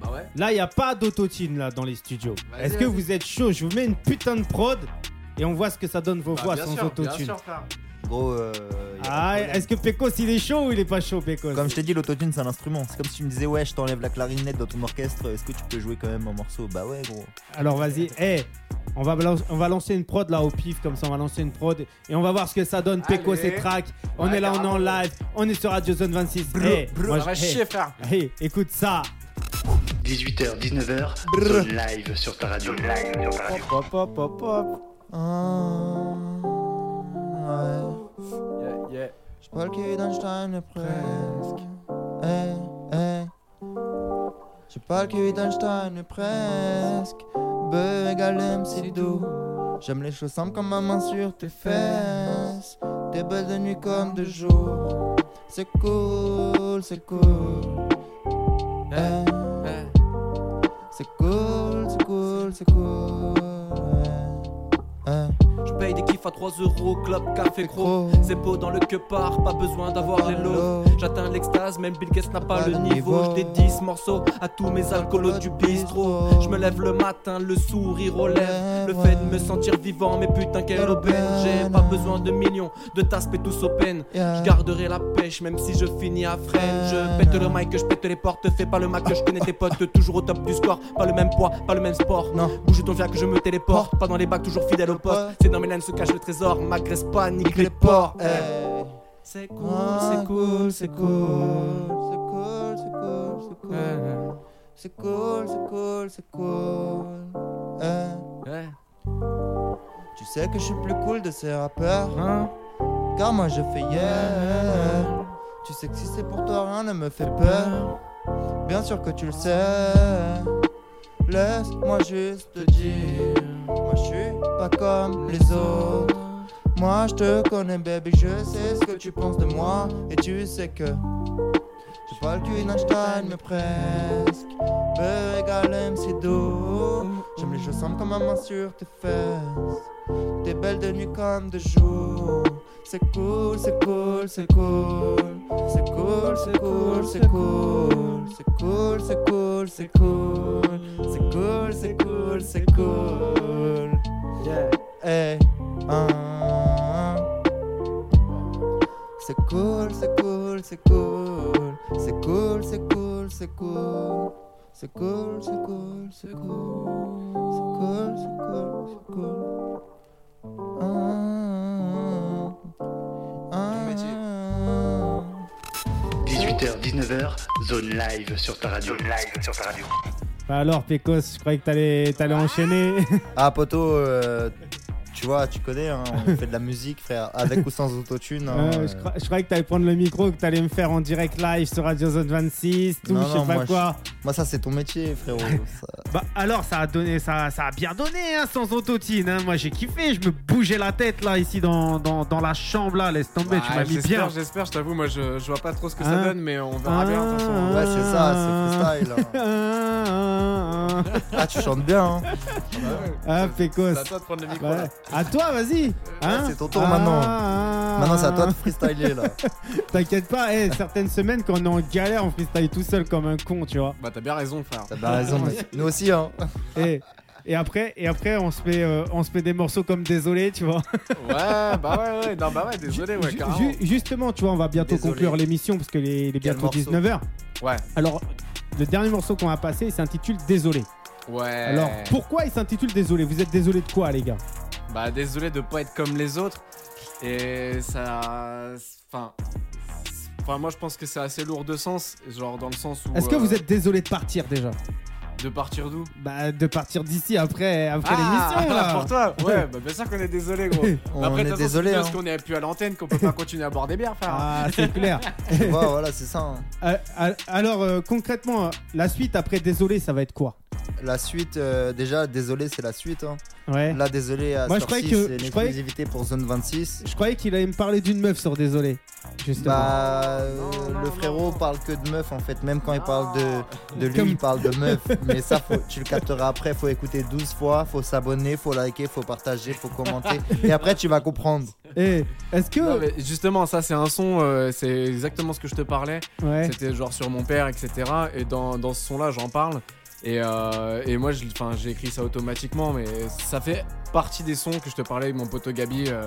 bah ouais. Là, il n'y a pas d'autotune là dans les studios. Est-ce que vous êtes chaud? Je vous mets une putain de prod et on voit ce que ça donne vos Bah, voix bien sans autotune. Gros, euh, Ah, est-ce que Pecos il est chaud ou il est pas chaud, Pecos Comme je t'ai dit, l'autotune c'est un instrument. C'est comme si tu me disais, ouais, je t'enlève la clarinette dans ton orchestre, est-ce que tu peux jouer quand même un morceau Bah ouais, gros. Alors vas-y, Eh, on, va on va lancer une prod là au pif, comme ça on va lancer une prod et on va voir ce que ça donne. Pecos et track. On Ouais, est là, on est en live, on est sur Radio Zone 26. Eh, moi, Ça va je- chier, frère. eh, eh, écoute ça. 18h, 19h, zone live sur ta radio. Live sur ta radio. Hop, hop, hop, hop. Ah, ouais. Yeah, yeah. Je parle que d'Einstein mais presque. Eh, eh. Je parle que d'Einstein mais presque. B égale MC Do. J'aime les choses simples comme ma main sur tes fesses. T'es belle de nuit comme de jour. C'est cool, c'est cool. Eh. C'est cool, c'est cool, c'est cool. Paye des kiffs à 3 euros, club, café gros. Beau dans le que part, pas besoin d'avoir les lots. J'atteins l'extase, même Bill Gates n'a pas, Pas le niveau. Je dédie ce morceau à tous mes alcoolos du bistrot. Je me lève le matin, le sourire aux lèvres. Le fait de me sentir vivant, mais putain, quelle aubaine. J'ai pas besoin de millions, de tasses et tous open. Je garderai la pêche, même si je finis à freine. Je pète le mic, je pète les portes. Fais pas le Mac, que je connais tes potes, toujours au top du score. Pas le même poids, pas le même sport. Non. Bouge ton fier que je me téléporte. Pas dans les bacs, toujours fidèle au poste. C'est dans mes se cache le trésor. M'agresse pas, nique les ports. Eh. C'est cool, c'est cool, c'est cool. C'est cool, c'est cool, c'est cool. C'est cool, c'est cool, c'est cool. Tu sais que je suis plus cool de ces rappeurs. Hein? Car moi je fais yeah. Tu sais que si c'est pour toi, rien ne me fait peur. Bien sûr que tu le sais. Laisse-moi juste te dire. Moi je suis pas comme les autres. Moi je te connais, baby, je sais ce que tu penses de moi. Et tu sais que. J'ai pas le cul d'Einstein, mais presque. B égale MC Do. J'aime les choses simples comme ma main sur tes fesses. T'es belle de nuit comme de jour. C'est cool, c'est cool, c'est cool. C'est cool, c'est cool, c'est cool. C'est cool, c'est cool, c'est cool. C'est cool, c'est cool, c'est cool. Yeah. Hey. Ah, ah. C'est cool, c'est cool, c'est cool. C'est cool, c'est cool, c'est cool. C'est cool, c'est cool, c'est cool. C'est cool, c'est cool, c'est cool. Ah, ah, ah. 18h, 19h, zone live sur ta radio. Live sur ta radio. Bah alors, Pecos, je croyais que t'allais t'allais enchaîner. Ah, poto, euh, tu vois, tu connais, hein, on fait de la musique, frère, avec ou sans autotune. hein, Euh, je, crois- je croyais que t'allais prendre le micro, que t'allais me faire en direct live sur Radio Zone 26, tout, Non, je sais non, pas moi, quoi. Moi, ça, c'est ton métier, frérot. ça. Bah alors, ça a donné, ça, ça a bien donné, hein, sans autotune. Hein. Moi, j'ai kiffé, je me bougeais la tête là, ici dans, dans, dans la chambre là. Laisse tomber, tu Ah, m'as mis j'espère, bien. J'espère, je t'avoue, moi je, je vois pas trop ce que Hein ça donne, mais on verra bien. de toute façon. Ouais, c'est ça, c'est freestyle. hein. Ah, Ah, tu chantes bien, hein. ah, Pecos. C'est à toi de prendre le micro. Bah, là. À toi, vas-y. Hein c'est ton tour maintenant. ah, Maintenant, c'est à toi de freestyler, là. T'inquiète pas, certaines semaines quand on est en galère, on freestyle tout seul comme un con, tu vois. Bah, t'as bien raison, frère. T'as bien raison, mais nous aussi, hein. Et, et après, et après on, se fait, euh, on se fait des morceaux comme Désolé, tu vois. Ouais, bah ouais, ouais. Non, bah ouais, désolé, ouais, Ju- carrément. ju- justement, tu vois, on va bientôt Désolé. conclure l'émission parce que les, bientôt morceau 19h. Ouais. Alors, le dernier morceau qu'on va passer il s'intitule Désolé. Ouais. Alors, pourquoi il s'intitule Désolé? Vous êtes désolé de quoi, les gars? Bah, désolé de pas être comme les autres. Et ça. Enfin. Enfin, moi je pense que c'est assez lourd de sens. Genre, dans le sens où. Est-ce que euh, vous êtes désolé de partir déjà? De partir d'où? Bah, de partir d'ici après, après Ah, l'émission, là. Pour toi? Ouais, bah bien sûr qu'on est désolé, gros. On Après, est désolé. hein. Parce qu'on est plus à l'antenne, qu'on peut pas continuer à boire des bières, frère. Ah, c'est clair. Ouais, voilà, c'est ça. hein. Euh, euh, alors, euh, concrètement, la suite après Désolé, ça va être quoi? La suite, euh, déjà, désolé, c'est la suite. hein. Ouais. Là, désolé, à Moi, je croyais 6, que- c'est je croyais- l'exclusivité pour Zone 26. Je croyais qu'il allait me parler d'une meuf sur Désolé. Justement. Bah, euh, Non, non, le non. frérot parle que de meufs en fait, même quand il parle de, de lui, Comme- il parle de meufs. Mais ça, faut- tu le capteras après, faut écouter 12 fois, faut s'abonner, faut liker, faut partager, faut commenter. Et après, tu vas comprendre. Eh, est-ce que. Non, mais justement, ça, c'est un son, euh, c'est exactement ce que je te parlais. Ouais. C'était genre sur mon père, etc. Et dans, dans ce son-là, j'en parle. Et, euh, et moi, j'ai écrit ça automatiquement, mais ça fait partie des sons que je te parlais avec mon pote Gabi. euh,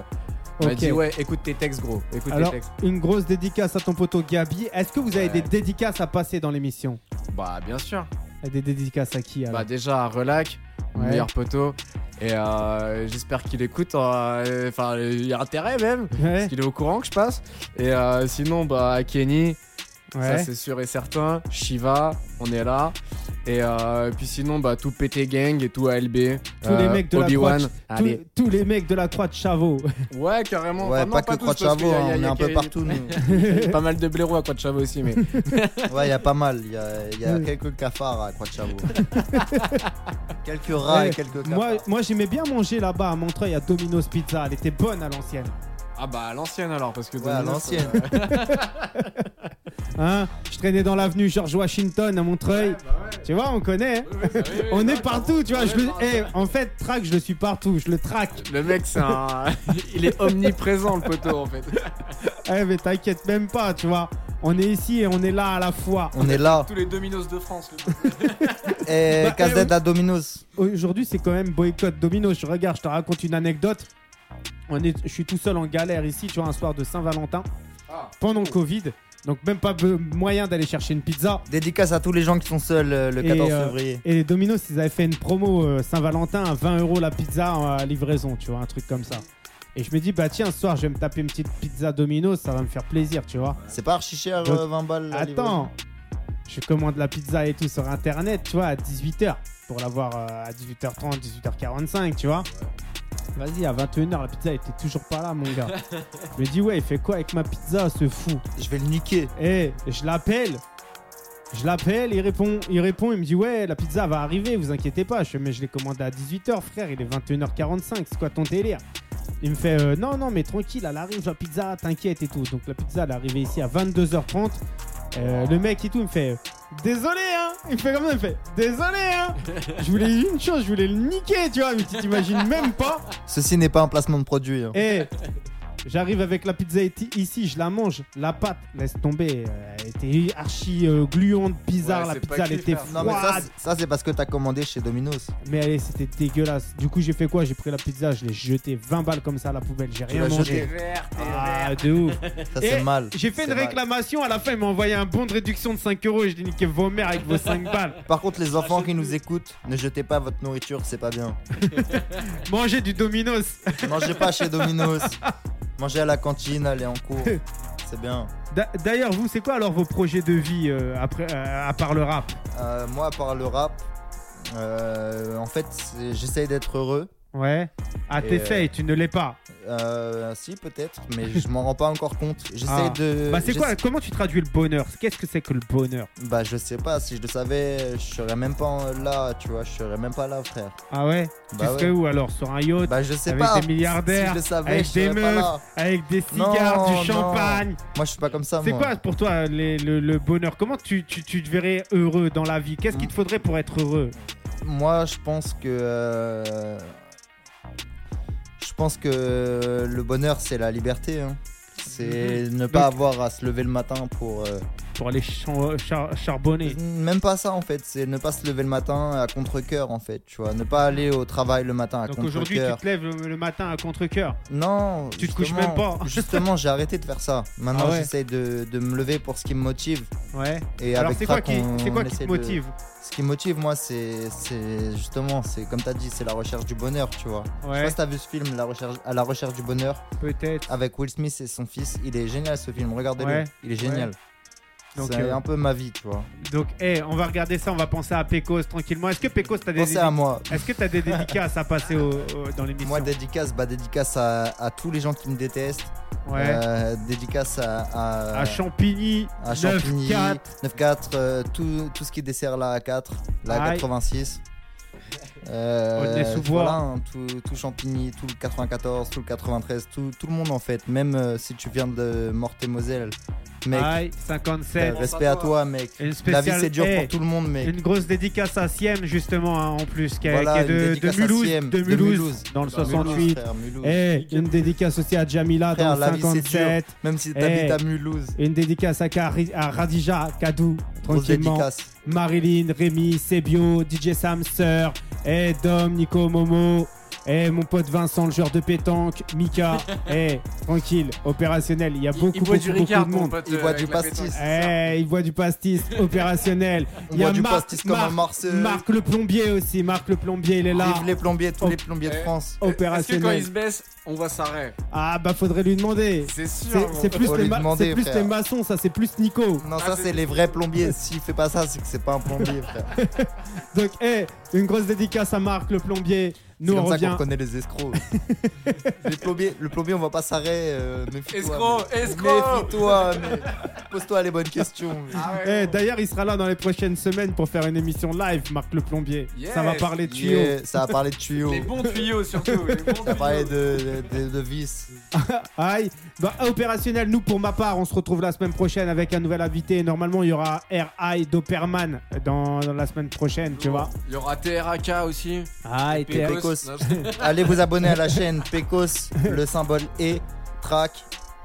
m'a Ok. dit, ouais, écoute tes textes, gros. Écoute Alors, tes textes. une grosse dédicace à ton poteau Gabi. Est-ce que vous avez Ouais. des dédicaces à passer dans l'émission? Bah, bien sûr. Des dédicaces à qui alors? Bah, déjà, à Relac, mon Ouais. meilleur poteau. Et euh, j'espère qu'il écoute. euh, Enfin, il y a intérêt même. Ouais. Parce qu'il est au courant que je passe. Et euh, sinon, bah, à Kenny. Ça c'est sûr et certain. Shiva, on est là. Et euh, puis sinon, bah tout PT Gang et tout ALB. Tous les mecs de la. Tous, Allez. tous les mecs de la Croix de Chavaux. Ouais, carrément. Ouais, Enfin, non, pas que tous, Croix de hein, a- on il y est a un peu partout. nous. Pas mal de blaireaux à Croix de Chavaux aussi, mais. Ouais, il y a pas mal, il y a, y quelques cafards à Croix de Chavaux. quelques rats Ouais. et quelques cafards. Moi, moi j'aimais bien manger là-bas à Montreuil à Domino's Pizza. Elle était bonne à l'ancienne. Ah bah à l'ancienne alors, parce que. Ouais, à l'ancienne. Hein je traînais dans l'avenue George Washington à Montreuil. Tu vois, on connaît. hein. ouais, bah oui, oui, on est partout, tu vois. Je le... eh, en fait, track, je le suis partout. Je le traque. Le mec, c'est un. Il est omniprésent, le poteau, en fait. Eh, mais t'inquiète même pas, tu vois. On est ici et on est là à la fois. On est là. Tous les Dominos de France. le Et Bah, casette eh, à Domino's. Aujourd'hui, c'est quand même boycott Domino's. Je regarde, je te raconte une anecdote. On est, je suis tout seul en galère ici, tu vois, un soir de Saint-Valentin, Ah. pendant le Covid. Donc, même pas moyen d'aller chercher une pizza. Dédicace à tous les gens qui sont seuls euh, le Et, 14 euh, février. Et les Domino's, ils avaient fait une promo euh, Saint-Valentin à 20 euros la pizza à livraison, tu vois, un truc comme ça. Et je me dis, bah tiens, ce soir, je vais me taper une petite pizza Domino's, ça va me faire plaisir, tu vois. C'est pas archi cher, Donc, euh, 20 balles. la livraison. Attends, je commande la pizza et tout sur internet, tu vois, à 18h. Pour l'avoir à 18h30, 18h45, tu vois. Vas-y, à 21h, la pizza était toujours pas là, mon gars. je me dis, ouais, il fait quoi avec ma pizza, ce fou? Je vais le niquer. Eh, je l'appelle. Je l'appelle, il répond, il répond, il me dit ouais, la pizza va arriver, vous inquiétez pas. Je fais mais je l'ai commandé à 18h, frère, il est 21h45, c'est quoi ton délire? Il me fait euh, non non mais tranquille, elle arrive la pizza, t'inquiète et tout. Donc la pizza elle est arrivée ici à 22h30. Euh, le mec et tout il me fait désolé hein, il fait comme ça, il fait désolé hein. je voulais une chose, je voulais le niquer, tu vois, mais tu t'imagines même pas. Ceci n'est pas un placement de produit. hein. Eh, j'arrive avec la pizza ici, je la mange. La pâte, laisse tomber. euh, Elle était archi euh, gluante, bizarre. Ouais, la pizza, elle était frère. Non, mais ça, froide. c'est- ça, c'est parce que t'as commandé chez Domino's. Mais allez, c'était dégueulasse. Du coup, j'ai fait quoi? J'ai pris la pizza, je l'ai jetée 20 balles comme ça à la poubelle. J'ai rien mangé. jetée. Ah, de ouf. Ça, c'est mal. J'ai fait une mal. réclamation. À la fin, il m'a envoyé un bon de réduction de 5 euros et je l'ai niqué vos mères avec vos 5 balles. Par contre, les enfants qui nous écoutent, ne jetez pas votre nourriture, c'est pas bien. Mangez du Domino's. Mangez pas chez Domino's. Mangez à la cantine, allez en cours. C'est bien. D'a- D'ailleurs, vous, c'est quoi alors vos projets de vie euh, après, euh, à part le rap? Euh, moi, à part le rap, en fait, j'essaye d'être heureux. Ouais. Ah, t'essayes, tu ne l'es pas. Euh, si, peut-être, mais je m'en rends pas encore compte. J'essaye Ah. de. Bah, c'est quoi Comment tu traduis le bonheur? Qu'est-ce que c'est que le bonheur? Bah, je sais pas. Si je le savais, je serais même pas là, tu vois. Je serais même pas là, frère. Ah ouais? Bah Tu serais ouais. où alors? Sur un yacht Bah, je sais Avec pas. des milliardaires, Si je le savais, avec je des serais pas meufs, là. Avec des cigares, Non, du non. champagne Moi, je suis pas comme ça, C'est quoi pour toi les- le, le bonheur? Comment tu, tu, tu te verrais heureux dans la vie? Qu'est-ce qu'il te faudrait pour être heureux? Moi, je pense que. euh, pense que le bonheur, c'est la liberté. hein. C'est ne pas Donc- avoir à se lever le matin pour. euh, Pour aller char- charbonner Même pas ça en fait, c'est ne pas se lever le matin à contre-coeur en fait, tu vois, ne pas aller au travail le matin à Donc aujourd'hui, tu contre-coeur. te lèves le, le matin à contre-coeur. Non, Tu te couches même pas. Justement, j'ai arrêté de faire ça. Maintenant, Ah ouais. j'essaye de, de me lever pour ce qui me motive. Ouais. Et Alors c'est quoi qui, quoi qui te de- motive? Ce qui me motive, moi, c'est c'est justement, c'est comme tu as dit, c'est la recherche du bonheur, tu vois. Je sais Ouais, pas si t'as vu ce film, la recherche, à la recherche du bonheur, peut-être. avec Will Smith et son fils. Il est génial ce film, regardez-le. Ouais, Il est génial. Donc, c'est euh, un peu ma vie, tu vois. donc eh, on va regarder ça, on va penser à Pecos tranquillement. Est-ce que Pecos, t'as des, Pensez à moi. Est-ce que t'as des dédicaces à passer au- au- dans l'émission Moi, dédicace, bah, dédicace à, à tous les gens qui me détestent. Ouais. Euh, dédicace à, à, À Champigny, à Champigny, 9-4. 9-4, euh, tout, tout ce qui dessert la A4, la Aïe. 86. Euh, Aulnay-sous-Bois. voilà, hein, tout, tout Champigny, tout le 94, tout le 93, tout, tout le monde en fait. Même euh, si tu viens de Morte-et-Moselle, mec. Aïe, euh, 57. respect à toi, mec. Une La vie spéciale- c'est dur eh, pour tout le monde, mec. Une grosse dédicace à Siem, justement, hein, en plus, qui est, Voilà, qui est de, de Mulhouse, Siem, de de Mulhouse, Mulhouse. dans le Bah, Mulhouse, 68. frère, Mulhouse. Et une dédicace aussi à Jamila Frère, dans le la vie, c'est dur, 57. même si Eh, t'habites à Mulhouse. Une dédicace à, Kari- à Radija Kadou, tranquillement. dédicace. Marilyn, Rémi, Sebio, DJ Sam, Sœur, et Dom, Nico, Momo, et mon pote Vincent, le joueur de pétanque, Mika, et tranquille, opérationnel. Il y a beaucoup, il beaucoup, du beaucoup Ricard, de mon monde. pote, Il euh, boit avec du pastis. Eh, il boit du pastis opérationnel. On Il y a du Marc- pastis comme Marc- Marseille. Marc le plombier aussi. Marc le plombier, il est là. Vive les plombiers, tous les plombiers de Eh, France. Est-ce que quand Opérationnel. il se baisse, on voit sa raie Ah bah faudrait lui demander. C'est sûr. C'est plus, les, lui ma- demander, c'est plus les maçons, ça c'est plus Nico. Non, Ah, ça c'est- c'est les vrais plombiers. S'il fait pas ça, c'est que c'est pas un plombier, frère. Donc, eh, une grosse dédicace à Marc le plombier. C'est Nous on comme ça qu'on reconnaît les escrocs. les plombiers, le plombier, on va pas s'arrêter. Euh. Escroc, mais- escroc. Méfie-toi, mais pose-toi les bonnes questions. mais- Ah ouais, Eh. D'ailleurs, il sera là dans les prochaines semaines pour faire une émission live, Marc le plombier. Yes. Ça va parler de tuyaux. Yeah, ça va parler de tuyaux. Les bons tuyaux surtout. les bons Ça va parler de, de, de, de vis. Aïe. Bah, opérationnel, nous pour ma part, on se retrouve la semaine prochaine avec un nouvel invité. Normalement, il y aura R.I. Doperman dans, dans la semaine prochaine, tu vois. Il y aura TRAK aussi. Aïe, Pecos. Pecos. Je- Allez vous abonner à la chaîne Pecos, le symbole E, track.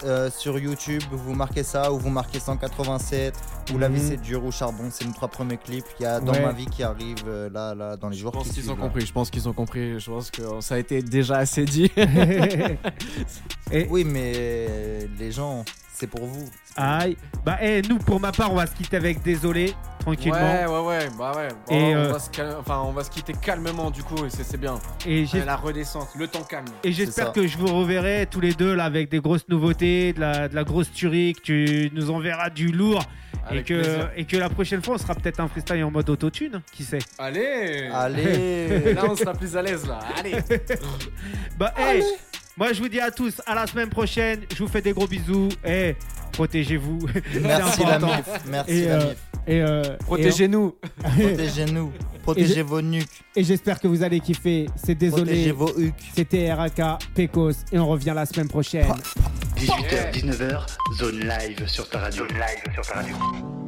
euh, sur YouTube, vous marquez ça ou vous marquez 187 ou La vie Mhm. c'est dur ou Charbon, c'est nos trois premiers clips qu'il y a dans Ouais. ma vie qui arrive euh, là, là dans les Je jours pense qui qu'ils suivent. ont là. compris. Je pense qu'ils ont compris. Je pense que ça a été déjà assez dit. Et- Oui, mais les gens, c'est pour vous. Aïe. Bah, eh, nous pour ma part, on va se quitter avec Désolé, tranquillement. Ouais, ouais, ouais, bah ouais. Bon, Et, on, euh, va se cal- enfin, on va se quitter calmement du coup et c'est c'est bien. Et j'ai la redescente, le temps calme. Et j'espère que je vous reverrai tous les deux là avec des grosses nouveautés, de la, de la grosse tuerie, que tu nous enverras du lourd et que, plaisir. et que la prochaine fois on sera peut-être un freestyle en mode autotune, qui sait. Allez Allez Là, on sera plus à l'aise là. Allez Bah hey, moi je vous dis à tous à la semaine prochaine, je vous fais des gros bisous et protégez-vous. Merci la mif, merci Et, la euh, mif. Et, euh, Protégez-nous Protégez-nous, protégez vos nuques, et, et j'espère que vous allez kiffer. C'est désolé. protégez vos hucs. C'était RAK, Pecos et on revient la semaine prochaine. 18h, 19h, zone live sur ta radio. Zone live sur ta radio.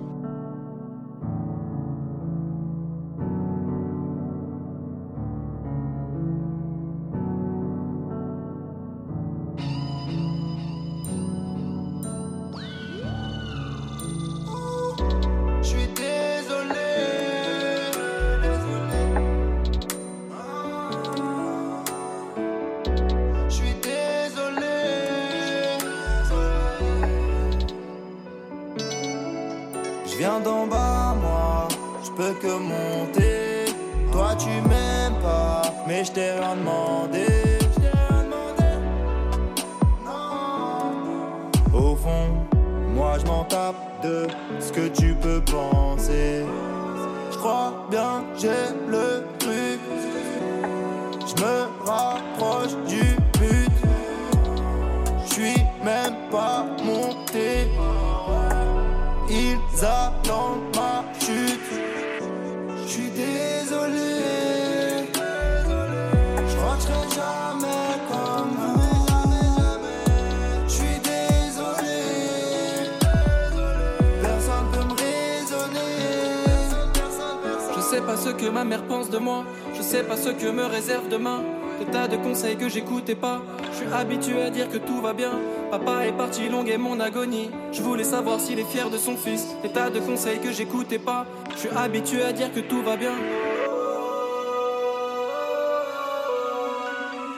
Pas ce que ma mère pense de moi, je sais pas ce que me réserve demain. Des tas de conseils que j'écoutais pas, je suis habitué à dire que tout va bien. Papa est parti longue et mon agonie. Je voulais savoir s'il est fier de son fils. Des tas de conseils que j'écoutais pas, je suis habitué à dire que tout va bien.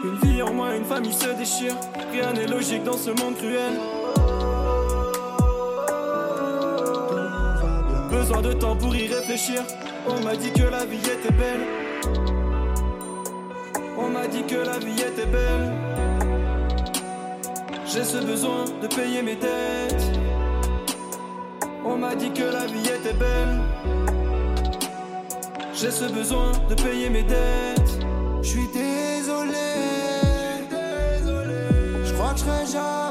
Une vie en moins, une famille se déchire. Rien n'est logique dans ce monde cruel. Besoin de temps pour y réfléchir. On m'a dit que la vie était belle. On m'a dit que la vie était belle. J'ai ce besoin de payer mes dettes. On m'a dit que la vie était belle. J'ai ce besoin de payer mes dettes. Je suis désolé. Je crois que je jamais